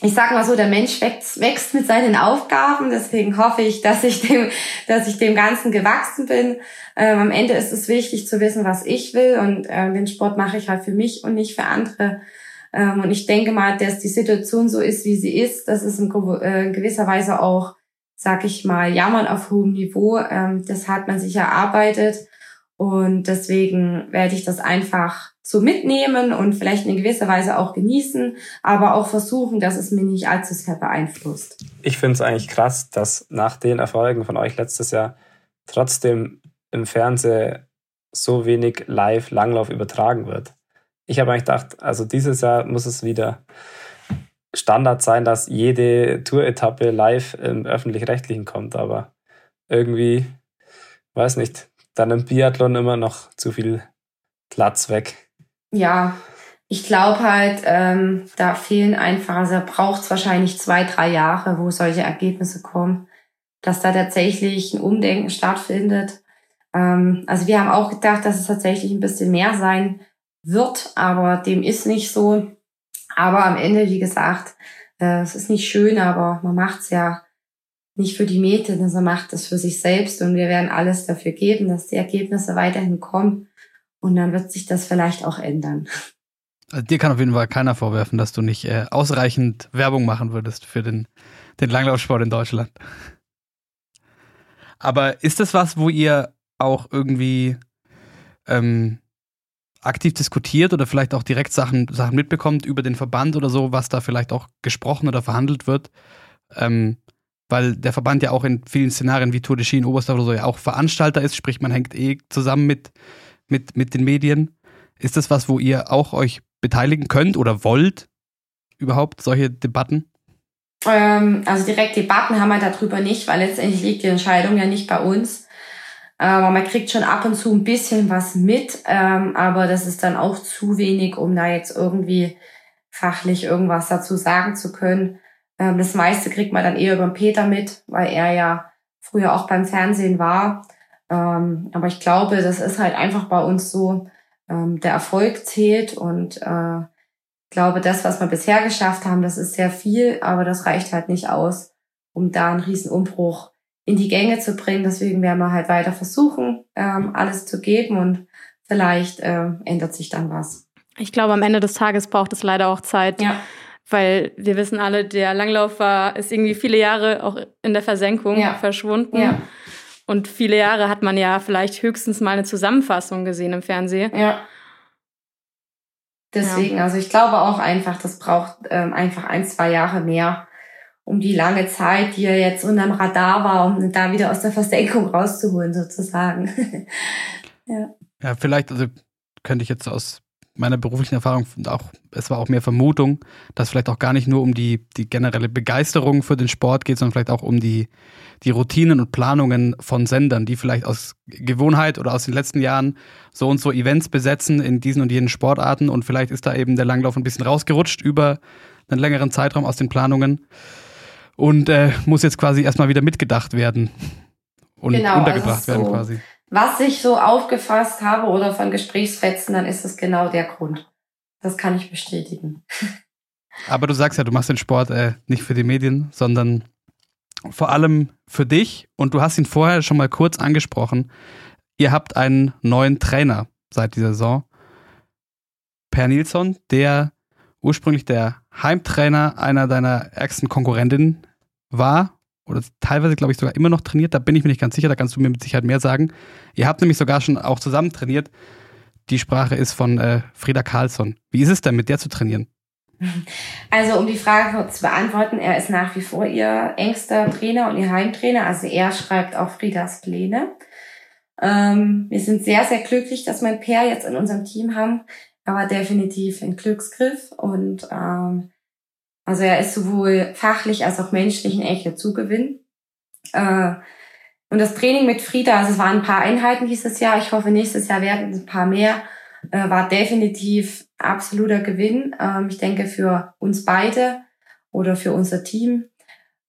ich sag mal so, der Mensch wächst, wächst mit seinen Aufgaben, deswegen hoffe ich, dass ich dem, dass ich dem Ganzen gewachsen bin. Ähm, am Ende ist es wichtig zu wissen, was ich will und äh, den Sport mache ich halt für mich und nicht für andere. Ähm, und ich denke mal, dass die Situation so ist, wie sie ist. Das ist in, äh, gewisser Weise auch, sag ich mal, Jammern auf hohem Niveau. Ähm, das hat man sich erarbeitet und deswegen werde ich das einfach so mitnehmen und vielleicht in gewisser Weise auch genießen, aber auch versuchen, dass es mich nicht allzu sehr beeinflusst. Ich finde es eigentlich krass, dass nach den Erfolgen von euch letztes Jahr trotzdem im Fernsehen so wenig Live-Langlauf übertragen wird. Ich habe eigentlich gedacht, also dieses Jahr muss es wieder Standard sein, dass jede Tour-Etappe live im öffentlich-rechtlichen kommt, aber irgendwie, weiß nicht, dann im Biathlon immer noch zu viel Platz weg ja, ich glaube halt, ähm, da fehlen einfach, also da braucht es wahrscheinlich zwei, drei Jahre, wo solche Ergebnisse kommen, dass da tatsächlich ein Umdenken stattfindet. Ähm, also wir haben auch gedacht, dass es tatsächlich ein bisschen mehr sein wird, aber dem ist nicht so. Aber am Ende, wie gesagt, äh, es ist nicht schön, aber man macht es ja nicht für die Mädchen, sondern macht es für sich selbst und wir werden alles dafür geben, dass die Ergebnisse weiterhin kommen. Und dann wird sich das vielleicht auch ändern. Also dir kann auf jeden Fall keiner vorwerfen, dass du nicht äh, ausreichend Werbung machen würdest für den, den Langlaufsport in Deutschland. Aber ist das was, wo ihr auch irgendwie ähm, aktiv diskutiert oder vielleicht auch direkt Sachen, Sachen mitbekommt über den Verband oder so, was da vielleicht auch gesprochen oder verhandelt wird? Ähm, weil der Verband ja auch in vielen Szenarien wie Tour de Ski in Oberstdorf oder so ja auch Veranstalter ist, sprich man hängt eh zusammen mit mit, mit den Medien. Ist das was, wo ihr auch euch beteiligen könnt oder wollt? Überhaupt solche Debatten? Ähm, also direkt Debatten haben wir darüber nicht, weil letztendlich liegt die Entscheidung ja nicht bei uns. Aber man kriegt schon ab und zu ein bisschen was mit, ähm, aber das ist dann auch zu wenig, um da jetzt irgendwie fachlich irgendwas dazu sagen zu können. Ähm, das meiste kriegt man dann eher über den Peter mit, weil er ja früher auch beim Fernsehen war. Ähm, aber ich glaube, das ist halt einfach bei uns so, ähm, der Erfolg zählt und äh, ich glaube, das, was wir bisher geschafft haben, das ist sehr viel, aber das reicht halt nicht aus, um da einen riesen Umbruch in die Gänge zu bringen. Deswegen werden wir halt weiter versuchen, ähm, alles zu geben und vielleicht äh, ändert sich dann was. Ich glaube, am Ende des Tages braucht es leider auch Zeit. Ja. Weil wir wissen alle, der Langlauf war, ist irgendwie viele Jahre auch in der Versenkung ja. verschwunden. Ja. Und viele Jahre hat man ja vielleicht höchstens mal eine Zusammenfassung gesehen im Fernsehen. Ja. Deswegen, ja. also ich glaube auch einfach, das braucht ähm, einfach ein, zwei Jahre mehr, um die lange Zeit, die ja jetzt unterm Radar war, um da wieder aus der Versenkung rauszuholen, sozusagen. ja. Ja, vielleicht, also könnte ich jetzt aus meiner beruflichen Erfahrung auch, es war auch mehr Vermutung, dass vielleicht auch gar nicht nur um die, die generelle Begeisterung für den Sport geht, sondern vielleicht auch um die, die Routinen und Planungen von Sendern, die vielleicht aus Gewohnheit oder aus den letzten Jahren so und so Events besetzen in diesen und jenen Sportarten und vielleicht ist da eben der Langlauf ein bisschen rausgerutscht über einen längeren Zeitraum aus den Planungen und äh, muss jetzt quasi erstmal wieder mitgedacht werden und genau, untergebracht also werden so. quasi was ich so aufgefasst habe oder von Gesprächsfetzen, dann ist es genau der Grund. Das kann ich bestätigen. Aber du sagst ja, du machst den Sport äh, nicht für die Medien, sondern vor allem für dich. Und du hast ihn vorher schon mal kurz angesprochen. Ihr habt einen neuen Trainer seit dieser Saison. Per Nilsson, der ursprünglich der Heimtrainer einer deiner ärgsten Konkurrentinnen war oder teilweise, glaube ich, sogar immer noch trainiert. Da bin ich mir nicht ganz sicher, da kannst du mir mit Sicherheit mehr sagen. Ihr habt nämlich sogar schon auch zusammen trainiert. Die Sprache ist von äh, Frieda Carlsson. Wie ist es denn, mit der zu trainieren? Also, um die Frage zu beantworten, er ist nach wie vor ihr engster Trainer und ihr Heimtrainer. Also, er schreibt auch Friedas Pläne. Ähm, wir sind sehr, sehr glücklich, dass wir ein Pair jetzt in unserem Team haben. Er war definitiv ein Glücksgriff und ähm, also er ist sowohl fachlich als auch menschlich ein echter Zugewinn. Äh, und das Training mit Frieda, also es waren ein paar Einheiten dieses Jahr, ich hoffe nächstes Jahr werden es ein paar mehr, äh, war definitiv absoluter Gewinn. Ähm, ich denke für uns beide oder für unser Team.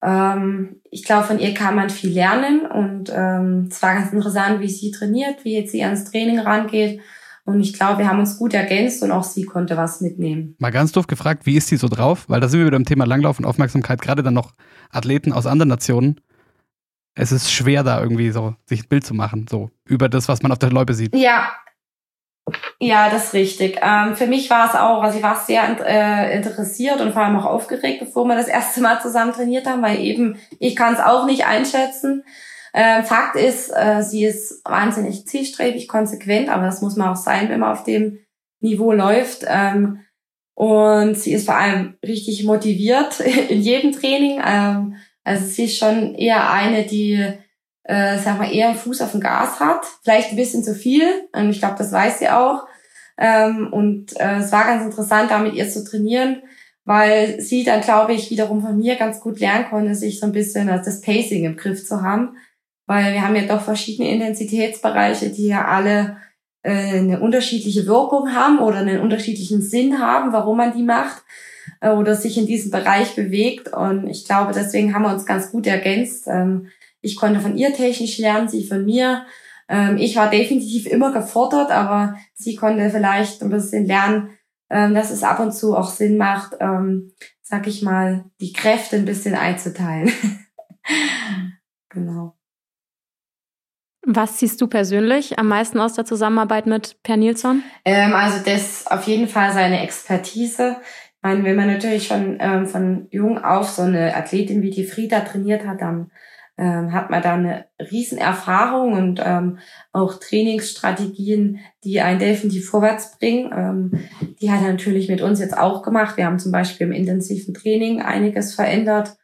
Ähm, ich glaube, von ihr kann man viel lernen und ähm, es war ganz interessant, wie sie trainiert, wie jetzt sie ans Training rangeht Und ich glaube, wir haben uns gut ergänzt und auch sie konnte was mitnehmen. Mal ganz doof gefragt, wie ist sie so drauf? Weil da sind wir wieder im Thema Langlauf und Aufmerksamkeit, gerade dann noch Athleten aus anderen Nationen. Es ist schwer, da irgendwie so sich ein Bild zu machen, so über das, was man auf der Loipe sieht. Ja, ja, das ist richtig. Ähm, für mich war es auch, also ich war sehr äh, interessiert und vor allem auch aufgeregt, bevor wir das erste Mal zusammen trainiert haben, weil eben ich kann es auch nicht einschätzen. Ähm, Fakt ist, äh, sie ist wahnsinnig zielstrebig, konsequent, aber das muss man auch sein, wenn man auf dem Niveau läuft. Ähm, und sie ist vor allem richtig motiviert in jedem Training. Ähm, also sie ist schon eher eine, die, äh, sag mal, eher Fuß auf dem Gas hat. Vielleicht ein bisschen zu viel. Und ich glaube, das weiß sie auch. Ähm, und äh, es war ganz interessant, da mit ihr zu trainieren, weil sie dann, glaube ich, wiederum von mir ganz gut lernen konnte, sich so ein bisschen also das Pacing im Griff zu haben weil wir haben ja doch verschiedene Intensitätsbereiche, die ja alle äh, eine unterschiedliche Wirkung haben oder einen unterschiedlichen Sinn haben, warum man die macht äh, oder sich in diesem Bereich bewegt. Und ich glaube, deswegen haben wir uns ganz gut ergänzt. Ähm, ich konnte von ihr technisch lernen, sie von mir. Ähm, ich war definitiv immer gefordert, aber sie konnte vielleicht ein bisschen lernen, ähm, dass es ab und zu auch Sinn macht, ähm, sag ich mal, die Kräfte ein bisschen einzuteilen. genau. Was siehst du persönlich am meisten aus der Zusammenarbeit mit Per Nilsson? Ähm, also das auf jeden Fall seine Expertise. Ich meine, wenn man natürlich schon ähm, von jung auf so eine Athletin wie die Frieda trainiert hat, dann ähm, hat man da eine Riesenerfahrung und ähm, auch Trainingsstrategien, die einen definitiv vorwärts bringen. Ähm, die hat er natürlich mit uns jetzt auch gemacht. Wir haben zum Beispiel im intensiven Training einiges verändert,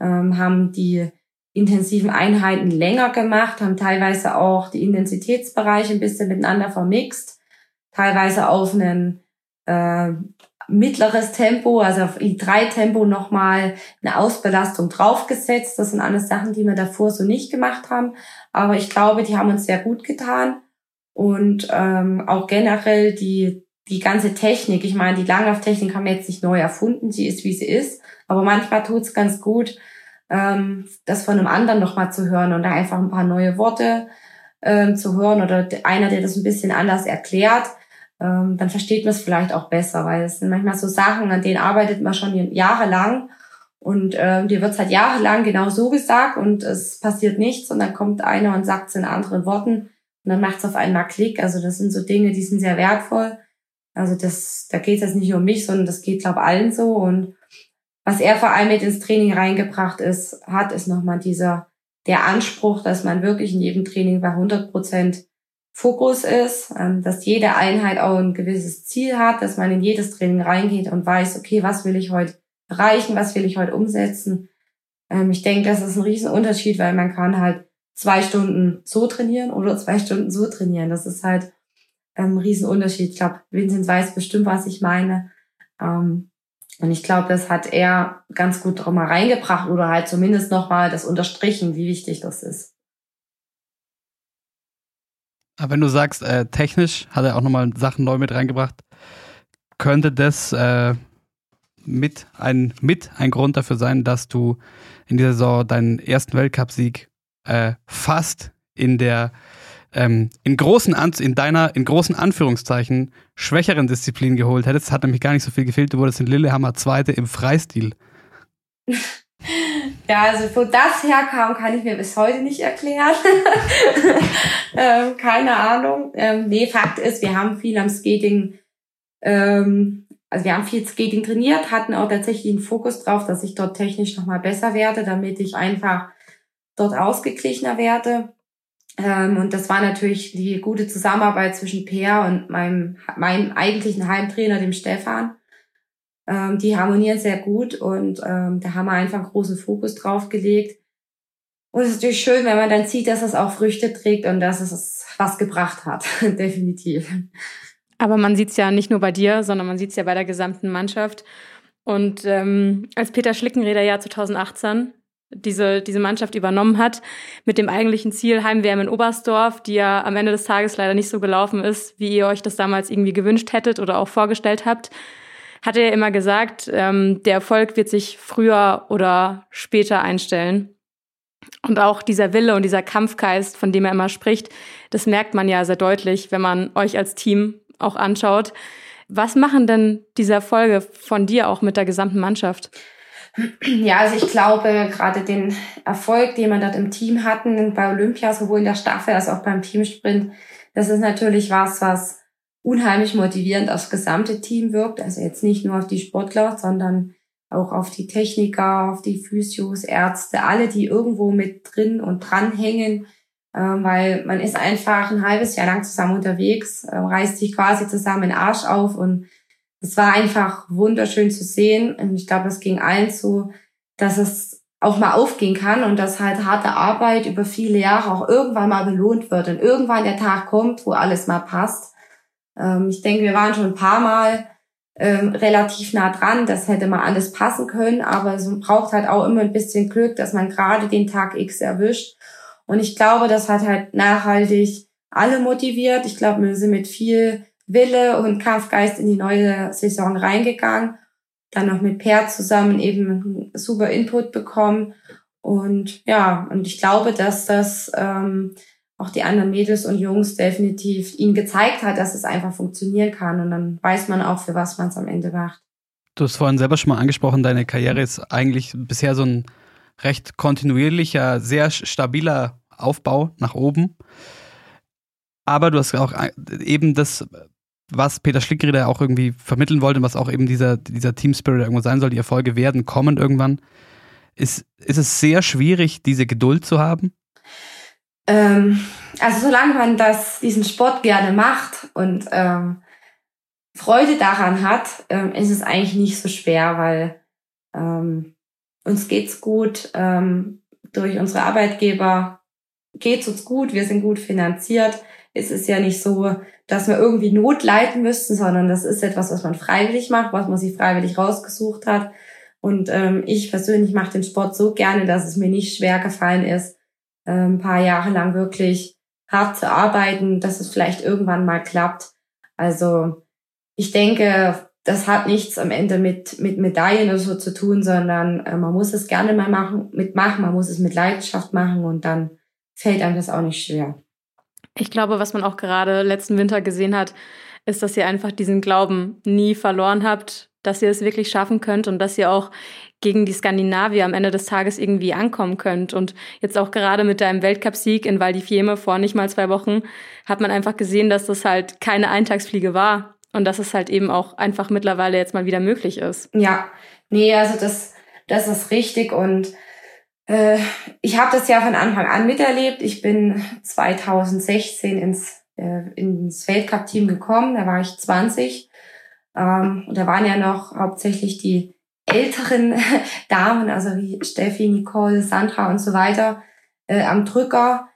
ähm, haben die intensiven Einheiten länger gemacht, haben teilweise auch die Intensitätsbereiche ein bisschen miteinander vermixt, teilweise auf ein äh, mittleres Tempo, also auf I3-Tempo nochmal eine Ausbelastung draufgesetzt. Das sind alles Sachen, die wir davor so nicht gemacht haben. Aber ich glaube, die haben uns sehr gut getan. Und ähm, auch generell die, die ganze Technik, ich meine, die Langlauftechnik haben wir jetzt nicht neu erfunden, sie ist, wie sie ist. Aber manchmal tut's ganz gut, ähm, das von einem anderen nochmal zu hören und da einfach ein paar neue Worte ähm, zu hören oder einer, der das ein bisschen anders erklärt, ähm, dann versteht man es vielleicht auch besser, weil es sind manchmal so Sachen, an denen arbeitet man schon jahrelang und ähm, dir wird seit jahrelang genau so gesagt und es passiert nichts und dann kommt einer und sagt es in anderen Worten und dann macht es auf einmal Klick. Also das sind so Dinge, die sind sehr wertvoll. Also das, da geht es jetzt nicht um mich, sondern das geht, glaube allen so und was er vor allem mit ins Training reingebracht ist, hat, ist nochmal dieser, der Anspruch, dass man wirklich in jedem Training bei 100 Prozent Fokus ist, ähm, dass jede Einheit auch ein gewisses Ziel hat, dass man in jedes Training reingeht und weiß, okay, was will ich heute erreichen, was will ich heute umsetzen. Ähm, ich denke, das ist ein Riesenunterschied, weil man kann halt zwei Stunden so trainieren oder zwei Stunden so trainieren. Das ist halt ähm, ein Riesenunterschied. Ich glaube, Vincent weiß bestimmt, was ich meine. Und ich glaube, das hat er ganz gut mal reingebracht oder halt zumindest nochmal das unterstrichen, wie wichtig das ist. Aber wenn du sagst, äh, technisch hat er auch nochmal Sachen neu mit reingebracht, könnte das äh, mit, ein, mit ein Grund dafür sein, dass du in dieser Saison deinen ersten Weltcupsieg äh, fast in der ähm, in großen An in deiner in großen Anführungszeichen schwächeren Disziplin geholt hättest, hat nämlich gar nicht so viel gefehlt. Du wurdest in Lillehammer Zweite im Freistil. Ja, also wo das herkam, kann ich mir bis heute nicht erklären. ähm, keine Ahnung. Ähm, nee, Fakt ist, wir haben viel am Skating, ähm, also wir haben viel Skating trainiert, hatten auch tatsächlich einen Fokus drauf, dass ich dort technisch nochmal besser werde, damit ich einfach dort ausgeglichener werde. Ähm, und das war natürlich die gute Zusammenarbeit zwischen Peer und meinem, meinem eigentlichen Heimtrainer, dem Stefan. Ähm, die harmonieren sehr gut und ähm, da haben wir einfach einen großen Fokus drauf gelegt. Und es ist natürlich schön, wenn man dann sieht, dass es auch Früchte trägt und dass es was gebracht hat. Definitiv. Aber man sieht es ja nicht nur bei dir, sondern man sieht es ja bei der gesamten Mannschaft. Und ähm, als Peter Schlickenräder Jahr 2018 diese, diese Mannschaft übernommen hat, mit dem eigentlichen Ziel Heimwärme in Oberstdorf, die ja am Ende des Tages leider nicht so gelaufen ist, wie ihr euch das damals irgendwie gewünscht hättet oder auch vorgestellt habt, hat er ja immer gesagt, ähm, der Erfolg wird sich früher oder später einstellen. Und auch dieser Wille und dieser Kampfgeist, von dem er immer spricht, das merkt man ja sehr deutlich, wenn man euch als Team auch anschaut. Was machen denn diese Erfolge von dir auch mit der gesamten Mannschaft? Ja, also ich glaube, gerade den Erfolg, den wir dort im Team hatten, bei Olympia, sowohl in der Staffel als auch beim Teamsprint, das ist natürlich was, was unheimlich motivierend aufs gesamte Team wirkt. Also jetzt nicht nur auf die Sportler, sondern auch auf die Techniker, auf die Physios, Ärzte, alle, die irgendwo mit drin und dran hängen, äh, weil man ist einfach ein halbes Jahr lang zusammen unterwegs, äh, reißt sich quasi zusammen den Arsch auf und es war einfach wunderschön zu sehen. Und ich glaube, es ging allen so, dass es auch mal aufgehen kann und dass halt harte Arbeit über viele Jahre auch irgendwann mal belohnt wird und irgendwann der Tag kommt, wo alles mal passt. Ähm, ich denke, wir waren schon ein paar Mal ähm, relativ nah dran. Das hätte mal alles passen können, aber es braucht halt auch immer ein bisschen Glück, dass man gerade den Tag X erwischt. Und ich glaube, das hat halt nachhaltig alle motiviert. Ich glaube, wir sind mit viel Wille und Kampfgeist in die neue Saison reingegangen. Dann noch mit Per zusammen eben super Input bekommen. Und ja, und ich glaube, dass das ähm, auch die anderen Mädels und Jungs definitiv ihnen gezeigt hat, dass es einfach funktionieren kann. Und dann weiß man auch, für was man es am Ende macht. Du hast vorhin selber schon mal angesprochen, deine Karriere ist eigentlich bisher so ein recht kontinuierlicher, sehr stabiler Aufbau nach oben. Aber du hast auch eben das, was Peter Schlickrieder auch irgendwie vermitteln wollte, was auch eben dieser, dieser Team Spirit irgendwo sein soll, die Erfolge werden, kommen irgendwann. Ist, ist es sehr schwierig, diese Geduld zu haben? Ähm, also solange man das, diesen Sport gerne macht und ähm, Freude daran hat, ähm, ist es eigentlich nicht so schwer, weil ähm, uns geht's gut. Ähm, durch unsere Arbeitgeber geht's uns gut. Wir sind gut finanziert. Es ist ja nicht so, dass wir irgendwie Not leiten müssten, sondern das ist etwas, was man freiwillig macht, was man sich freiwillig rausgesucht hat. Und ähm, ich persönlich mache den Sport so gerne, dass es mir nicht schwer gefallen ist, äh, ein paar Jahre lang wirklich hart zu arbeiten, dass es vielleicht irgendwann mal klappt. Also ich denke, das hat nichts am Ende mit, mit Medaillen oder so zu tun, sondern äh, man muss es gerne mal machen, mitmachen, man muss es mit Leidenschaft machen und dann fällt einem das auch nicht schwer. Ich glaube, was man auch gerade letzten Winter gesehen hat, ist, dass ihr einfach diesen Glauben nie verloren habt, dass ihr es wirklich schaffen könnt und dass ihr auch gegen die Skandinavier am Ende des Tages irgendwie ankommen könnt. Und jetzt auch gerade mit deinem Weltcupsieg in Val di Fiemme vor nicht mal zwei Wochen hat man einfach gesehen, dass das halt keine Eintagsfliege war und dass es halt eben auch einfach mittlerweile jetzt mal wieder möglich ist. Ja, nee, also das, das ist richtig und äh, ich habe das ja von Anfang an miterlebt. Ich bin 2016 ins, äh, ins Weltcup-Team gekommen, da war ich 20 ähm, und da waren ja noch hauptsächlich die älteren Damen, also wie Steffi, Nicole, Sandra und so weiter, äh, am Drücker.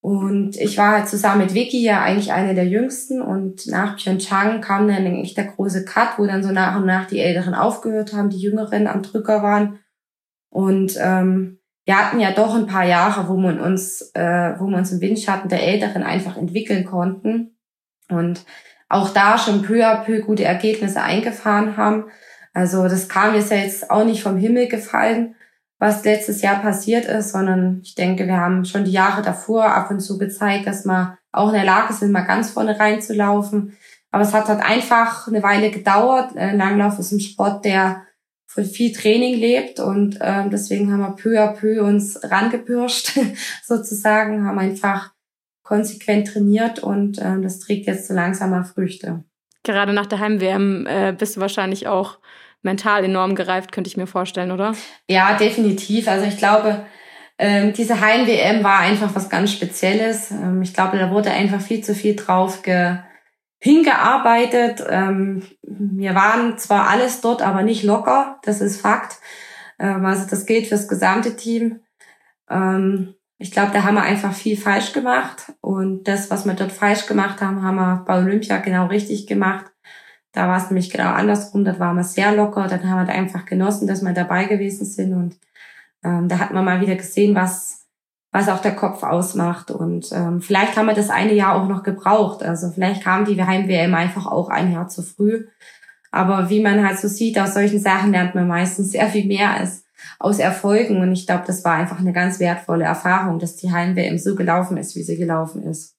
Und ich war halt zusammen mit Vicky ja eigentlich eine der jüngsten und nach Pyeongchang kam dann eigentlich der große Cut, wo dann so nach und nach die Älteren aufgehört haben, die Jüngeren am Drücker waren. Und ähm, wir hatten ja doch ein paar Jahre, wo man uns, äh, wo wir uns im Windschatten der Älteren einfach entwickeln konnten. Und auch da schon peu à peu gute Ergebnisse eingefahren haben. Also das kam jetzt ja jetzt auch nicht vom Himmel gefallen, was letztes Jahr passiert ist, sondern ich denke, wir haben schon die Jahre davor ab und zu gezeigt, dass wir auch in der Lage sind, mal ganz vorne reinzulaufen. Aber es hat halt einfach eine Weile gedauert. Langlauf ist ein Sport, der von viel Training lebt und äh, deswegen haben wir peu à peu uns rangepirscht sozusagen, haben einfach konsequent trainiert und äh, das trägt jetzt so langsam mal Früchte. Gerade nach der Heim-WM äh, bist du wahrscheinlich auch mental enorm gereift, könnte ich mir vorstellen, oder? Ja, definitiv. Also ich glaube, ähm, diese Heim-WM war einfach was ganz Spezielles. Ähm, ich glaube, da wurde einfach viel zu viel drauf ge hingearbeitet. Ähm, wir waren zwar alles dort, aber nicht locker. Das ist Fakt. Ähm, also das gilt fürs gesamte Team. Ähm, ich glaube, da haben wir einfach viel falsch gemacht. Und das, was wir dort falsch gemacht haben, haben wir bei Olympia genau richtig gemacht. Da war es nämlich genau andersrum. Dort waren wir sehr locker. Dann haben wir da einfach genossen, dass wir dabei gewesen sind. Und ähm, da hat man mal wieder gesehen, was, was auch der Kopf ausmacht. Und ähm, vielleicht haben wir das eine Jahr auch noch gebraucht. Also vielleicht kam die Heim-WM einfach auch ein Jahr zu früh. Aber wie man halt so sieht, aus solchen Sachen lernt man meistens sehr viel mehr als aus Erfolgen. Und ich glaube, das war einfach eine ganz wertvolle Erfahrung, dass die Heim-WM so gelaufen ist, wie sie gelaufen ist.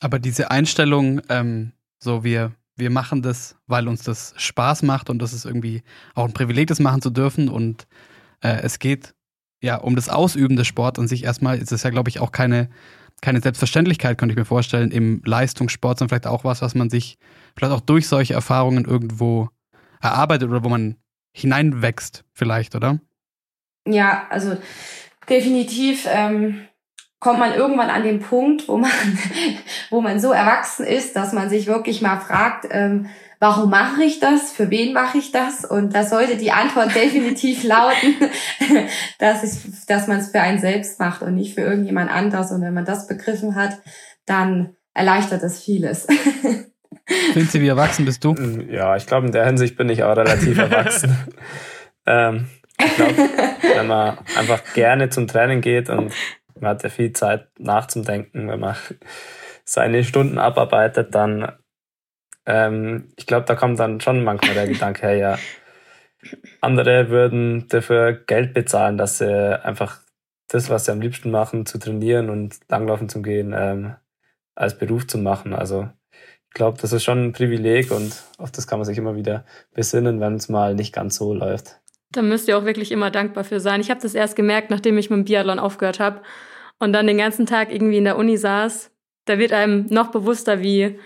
Aber diese Einstellung, ähm, So, wir, wir machen das, weil uns das Spaß macht und das ist irgendwie auch ein Privileg, das machen zu dürfen. Und äh, es geht ja um das Ausüben des Sports an sich erstmal. Ist es ja, glaube ich, auch keine, keine Selbstverständlichkeit, könnte ich mir vorstellen, im Leistungssport, sondern vielleicht auch was, was man sich vielleicht auch durch solche Erfahrungen irgendwo erarbeitet oder wo man hineinwächst, vielleicht, oder? Ja, also definitiv ähm, kommt man irgendwann an den Punkt, wo man, wo man so erwachsen ist, dass man sich wirklich mal fragt, ähm, warum mache ich das? Für wen mache ich das? Und da sollte die Antwort definitiv lauten, dass, ich, dass man es für einen selbst macht und nicht für irgendjemand anders. Und wenn man das begriffen hat, dann erleichtert es vieles. Sind Sie, wie erwachsen bist du? Ja, ich glaube, in der Hinsicht bin ich auch relativ erwachsen. ähm, ich glaube, wenn man einfach gerne zum Training geht und man hat ja viel Zeit nachzudenken, wenn man seine Stunden abarbeitet, dann ähm, ich glaube, da kommt dann schon manchmal der Gedanke her, ja, andere würden dafür Geld bezahlen, dass sie einfach das, was sie am liebsten machen, zu trainieren und langlaufen zu gehen, ähm, als Beruf zu machen. Also ich glaube, das ist schon ein Privileg und auf das kann man sich immer wieder besinnen, wenn es mal nicht ganz so läuft. Da müsst ihr auch wirklich immer dankbar für sein. Ich habe das erst gemerkt, nachdem ich mit dem Biathlon aufgehört habe und dann den ganzen Tag irgendwie in der Uni saß. Da wird einem noch bewusster, wie,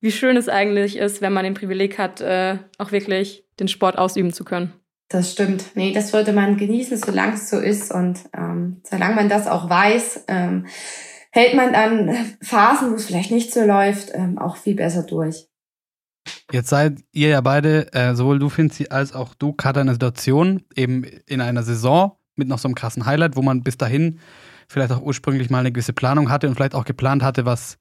wie schön es eigentlich ist, wenn man den Privileg hat, äh, auch wirklich den Sport ausüben zu können. Das stimmt. Nee, das sollte man genießen, solange es so ist. Und ähm, solange man das auch weiß, ähm, hält man dann Phasen, wo es vielleicht nicht so läuft, ähm, auch viel besser durch. Jetzt seid ihr ja beide, äh, sowohl du, Finzi, als auch du, Kater, in einer Situation, eben in einer Saison mit noch so einem krassen Highlight, wo man bis dahin vielleicht auch ursprünglich mal eine gewisse Planung hatte und vielleicht auch geplant hatte, was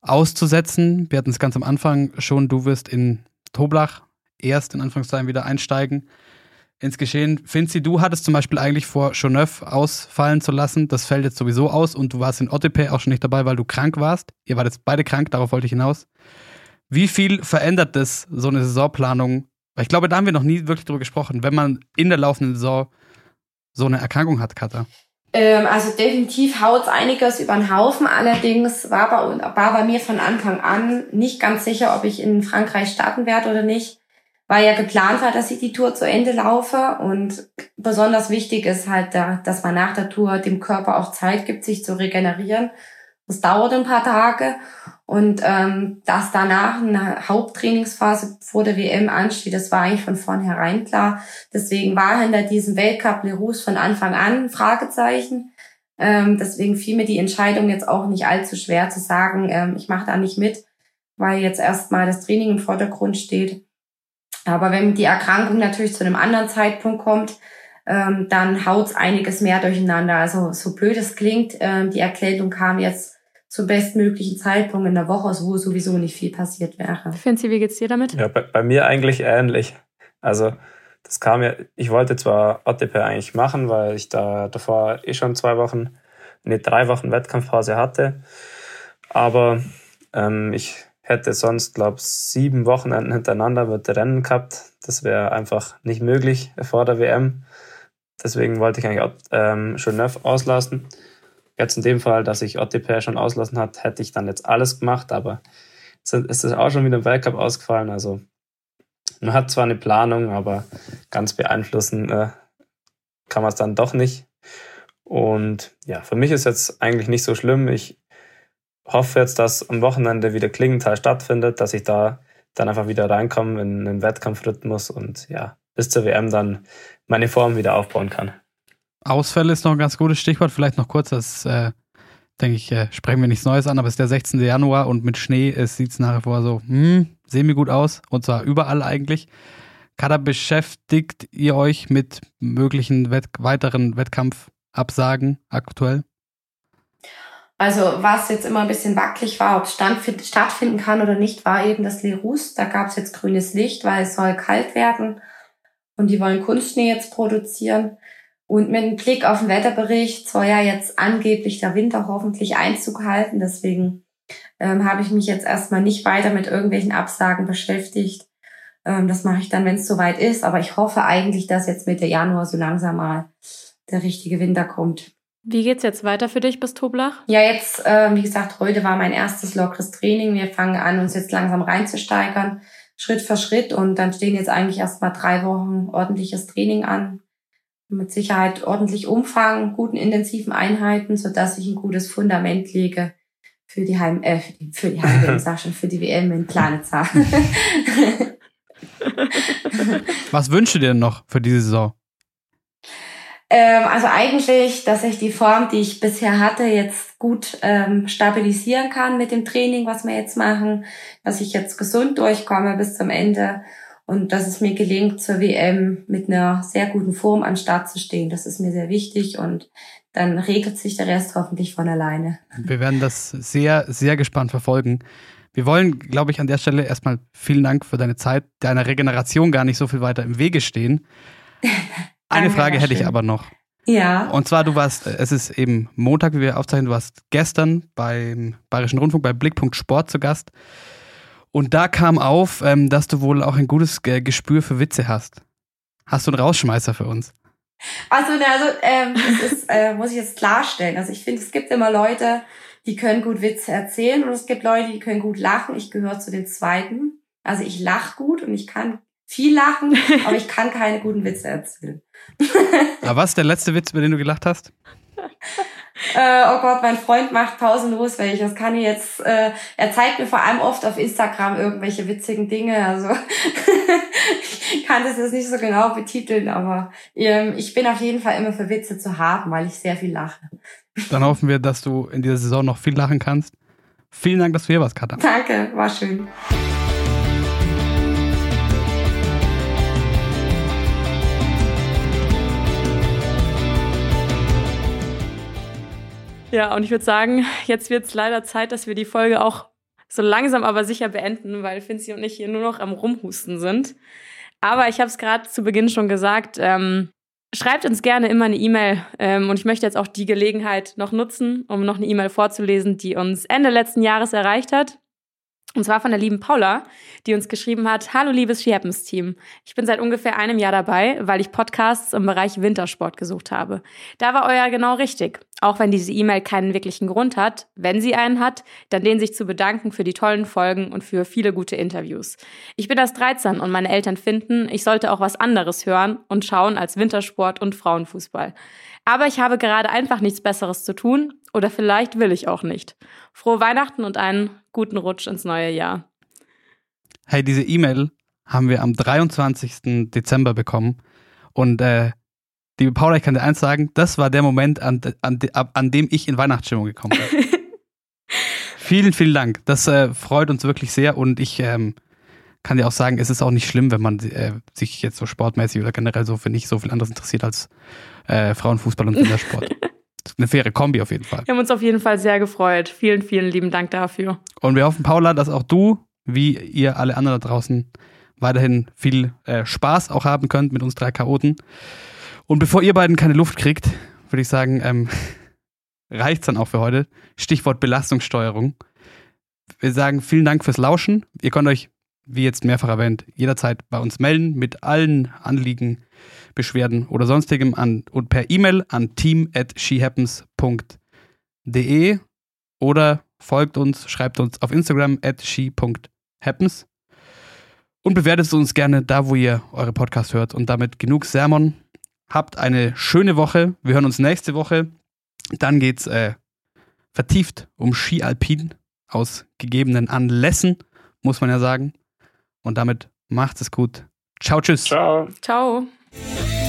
auszusetzen. Wir hatten es ganz am Anfang schon, du wirst in Toblach erst in Anführungszeichen wieder einsteigen ins Geschehen. Finzi, du hattest zum Beispiel eigentlich vor, Choneuf ausfallen zu lassen. Das fällt jetzt sowieso aus und du warst in Ottepe auch schon nicht dabei, weil du krank warst. Ihr wart jetzt beide krank, darauf wollte ich hinaus. Wie viel verändert das, so eine Saisonplanung? Weil ich glaube, da haben wir noch nie wirklich drüber gesprochen, wenn man in der laufenden Saison so eine Erkrankung hat, Katha. Ähm, also definitiv haut einiges über den Haufen. Allerdings war bei, war bei mir von Anfang an nicht ganz sicher, ob ich in Frankreich starten werde oder nicht. Weil ja geplant war, dass ich die Tour zu Ende laufe. Und besonders wichtig ist halt, dass man nach der Tour dem Körper auch Zeit gibt, sich zu regenerieren. Das dauert ein paar Tage. Und ähm, dass danach eine Haupttrainingsphase vor der WM ansteht, das war eigentlich von vornherein klar. Deswegen war hinter diesem Weltcup Leroux von Anfang an ein Fragezeichen. Ähm, deswegen fiel mir die Entscheidung jetzt auch nicht allzu schwer zu sagen, ähm, ich mache da nicht mit, weil jetzt erstmal das Training im Vordergrund steht. Aber wenn die Erkrankung natürlich zu einem anderen Zeitpunkt kommt, ähm, dann haut's einiges mehr durcheinander. Also so blöd es klingt, ähm, die Erkältung kam jetzt zum bestmöglichen Zeitpunkt in der Woche, wo sowieso nicht viel passiert wäre. Finzi, wie geht's dir damit? Ja, bei, bei mir eigentlich ähnlich. Also das kam ja, ich wollte zwar ATP eigentlich machen, weil ich da davor eh schon zwei Wochen, ne, drei Wochen Wettkampfphase hatte. Aber ähm, ich hätte sonst, glaube sieben Wochenenden hintereinander mit Rennen gehabt. Das wäre einfach nicht möglich vor der WM. Deswegen wollte ich eigentlich ähm, Genève auslassen. Jetzt in dem Fall, dass ich OTP schon auslassen hat, hätte ich dann jetzt alles gemacht, aber es ist auch schon wieder im Weltcup ausgefallen. Also man hat zwar eine Planung, aber ganz beeinflussen äh, kann man es dann doch nicht. Und ja, für mich ist jetzt eigentlich nicht so schlimm. Ich hoffe jetzt, dass am Wochenende wieder Klingenthal stattfindet, dass ich da dann einfach wieder reinkomme in einen Wettkampfrhythmus und ja, bis zur WM dann meine Form wieder aufbauen kann. Ausfälle ist noch ein ganz gutes Stichwort. Vielleicht noch kurz, das äh, denke ich, äh, sprechen wir nichts Neues an, aber es ist der 16. Januar und mit Schnee sieht es nachher vor so hm, semi gut aus und zwar überall eigentlich. Kada, beschäftigt ihr euch mit möglichen Wett weiteren Wettkampfabsagen aktuell? Also was jetzt immer ein bisschen wackelig war, ob es stattfinden kann oder nicht, war eben das Lerus. Da gab es jetzt grünes Licht, weil es soll kalt werden und die wollen Kunstschnee jetzt produzieren. Und mit einem Blick auf den Wetterbericht soll ja jetzt angeblich der Winter hoffentlich Einzug halten. Deswegen ähm, habe ich mich jetzt erstmal nicht weiter mit irgendwelchen Absagen beschäftigt. Ähm, das mache ich dann, wenn es soweit ist. Aber ich hoffe eigentlich, dass jetzt Mitte Januar so langsam mal der richtige Winter kommt. Wie geht's jetzt weiter für dich bis Toblach? Ja, jetzt, äh, wie gesagt, heute war mein erstes lockeres Training. Wir fangen an, uns jetzt langsam reinzusteigern, Schritt für Schritt. Und dann stehen jetzt eigentlich erstmal drei Wochen ordentliches Training an. Mit Sicherheit ordentlich Umfang, guten intensiven Einheiten, sodass ich ein gutes Fundament lege für die Heim, äh, für die Heim, ich sag schon, für die WM in Planitzer. Was wünschst du dir denn noch für diese Saison? Ähm, also eigentlich, dass ich die Form, die ich bisher hatte, jetzt gut ähm, stabilisieren kann mit dem Training, was wir jetzt machen, dass ich jetzt gesund durchkomme bis zum Ende und dass es mir gelingt, zur WM mit einer sehr guten Form an Start zu stehen. Das ist mir sehr wichtig und dann regelt sich der Rest hoffentlich von alleine. Wir werden das sehr, sehr gespannt verfolgen. Wir wollen, glaube ich, an der Stelle erstmal vielen Dank für deine Zeit, deiner Regeneration gar nicht so viel weiter im Wege stehen. Eine Frage hätte ich aber noch. Ja. Und zwar, du warst, es ist eben Montag, wie wir aufzeichnen, du warst gestern beim Bayerischen Rundfunk bei Blickpunkt Sport zu Gast. Und da kam auf, ähm, dass du wohl auch ein gutes äh, Gespür für Witze hast. Hast du einen Rausschmeißer für uns? Also, na, also ähm, das ist, äh, muss ich jetzt klarstellen. Also ich finde, es gibt immer Leute, die können gut Witze erzählen und es gibt Leute, die können gut lachen. Ich gehöre zu den Zweiten. Also ich lache gut und ich kann viel lachen, aber ich kann keine guten Witze erzählen. Aber was ist der letzte Witz, über den du gelacht hast? Äh, oh Gott, mein Freund macht pausenlos welche. Das kann ich jetzt. Äh, er zeigt mir vor allem oft auf Instagram irgendwelche witzigen Dinge. Also ich kann das jetzt nicht so genau betiteln, aber ähm, ich bin auf jeden Fall immer für Witze zu haben, weil ich sehr viel lache. Dann hoffen wir, dass du in dieser Saison noch viel lachen kannst. Vielen Dank, dass du hier warst, Katha. Danke, war schön. Ja, und ich würde sagen, jetzt wird es leider Zeit, dass wir die Folge auch so langsam aber sicher beenden, weil Finzi und ich hier nur noch am Rumhusten sind. Aber ich habe es gerade zu Beginn schon gesagt, ähm, schreibt uns gerne immer eine E-Mail. Ähm, und ich möchte jetzt auch die Gelegenheit noch nutzen, um noch eine E-Mail vorzulesen, die uns Ende letzten Jahres erreicht hat. Und zwar von der lieben Paula, die uns geschrieben hat, Hallo liebes She Happens Team. Ich bin seit ungefähr einem Jahr dabei, weil ich Podcasts im Bereich Wintersport gesucht habe. Da war euer genau richtig. Auch wenn diese E-Mail keinen wirklichen Grund hat, wenn sie einen hat, dann den sich zu bedanken für die tollen Folgen und für viele gute Interviews. Ich bin erst 13 und meine Eltern finden, ich sollte auch was anderes hören und schauen als Wintersport und Frauenfußball. Aber ich habe gerade einfach nichts Besseres zu tun oder vielleicht will ich auch nicht. Frohe Weihnachten und einen guten Rutsch ins neue Jahr. Hey, diese E-Mail haben wir am 23. Dezember bekommen. Und äh, liebe Paula, ich kann dir eins sagen, das war der Moment, an, an, an dem ich in Weihnachtsstimmung gekommen bin. vielen, vielen Dank. Das äh, freut uns wirklich sehr und ich ähm, kann dir auch sagen, es ist auch nicht schlimm, wenn man äh, sich jetzt so sportmäßig oder generell so für nicht so viel anderes interessiert als äh, Frauenfußball und Wintersport. Eine faire Kombi auf jeden Fall. Wir haben uns auf jeden Fall sehr gefreut. Vielen, vielen lieben Dank dafür. Und wir hoffen, Paula, dass auch du, wie ihr alle anderen da draußen, weiterhin viel äh, Spaß auch haben könnt mit uns drei Chaoten. Und bevor ihr beiden keine Luft kriegt, würde ich sagen, ähm, reicht's dann auch für heute. Stichwort Belastungssteuerung. Wir sagen vielen Dank fürs Lauschen. Ihr könnt euch, wie jetzt mehrfach erwähnt, jederzeit bei uns melden mit allen Anliegen, Beschwerden oder sonstigem an und per E-Mail an team@shehappens.de oder folgt uns, schreibt uns auf Instagram at she.happens und bewertet uns gerne da, wo ihr eure Podcast hört. Und damit genug Sermon. Habt eine schöne Woche. Wir hören uns nächste Woche. Dann geht's äh, vertieft um Ski Alpin aus gegebenen Anlässen, muss man ja sagen. Und damit macht's es gut. Ciao, tschüss. Ciao. Ciao. Yeah.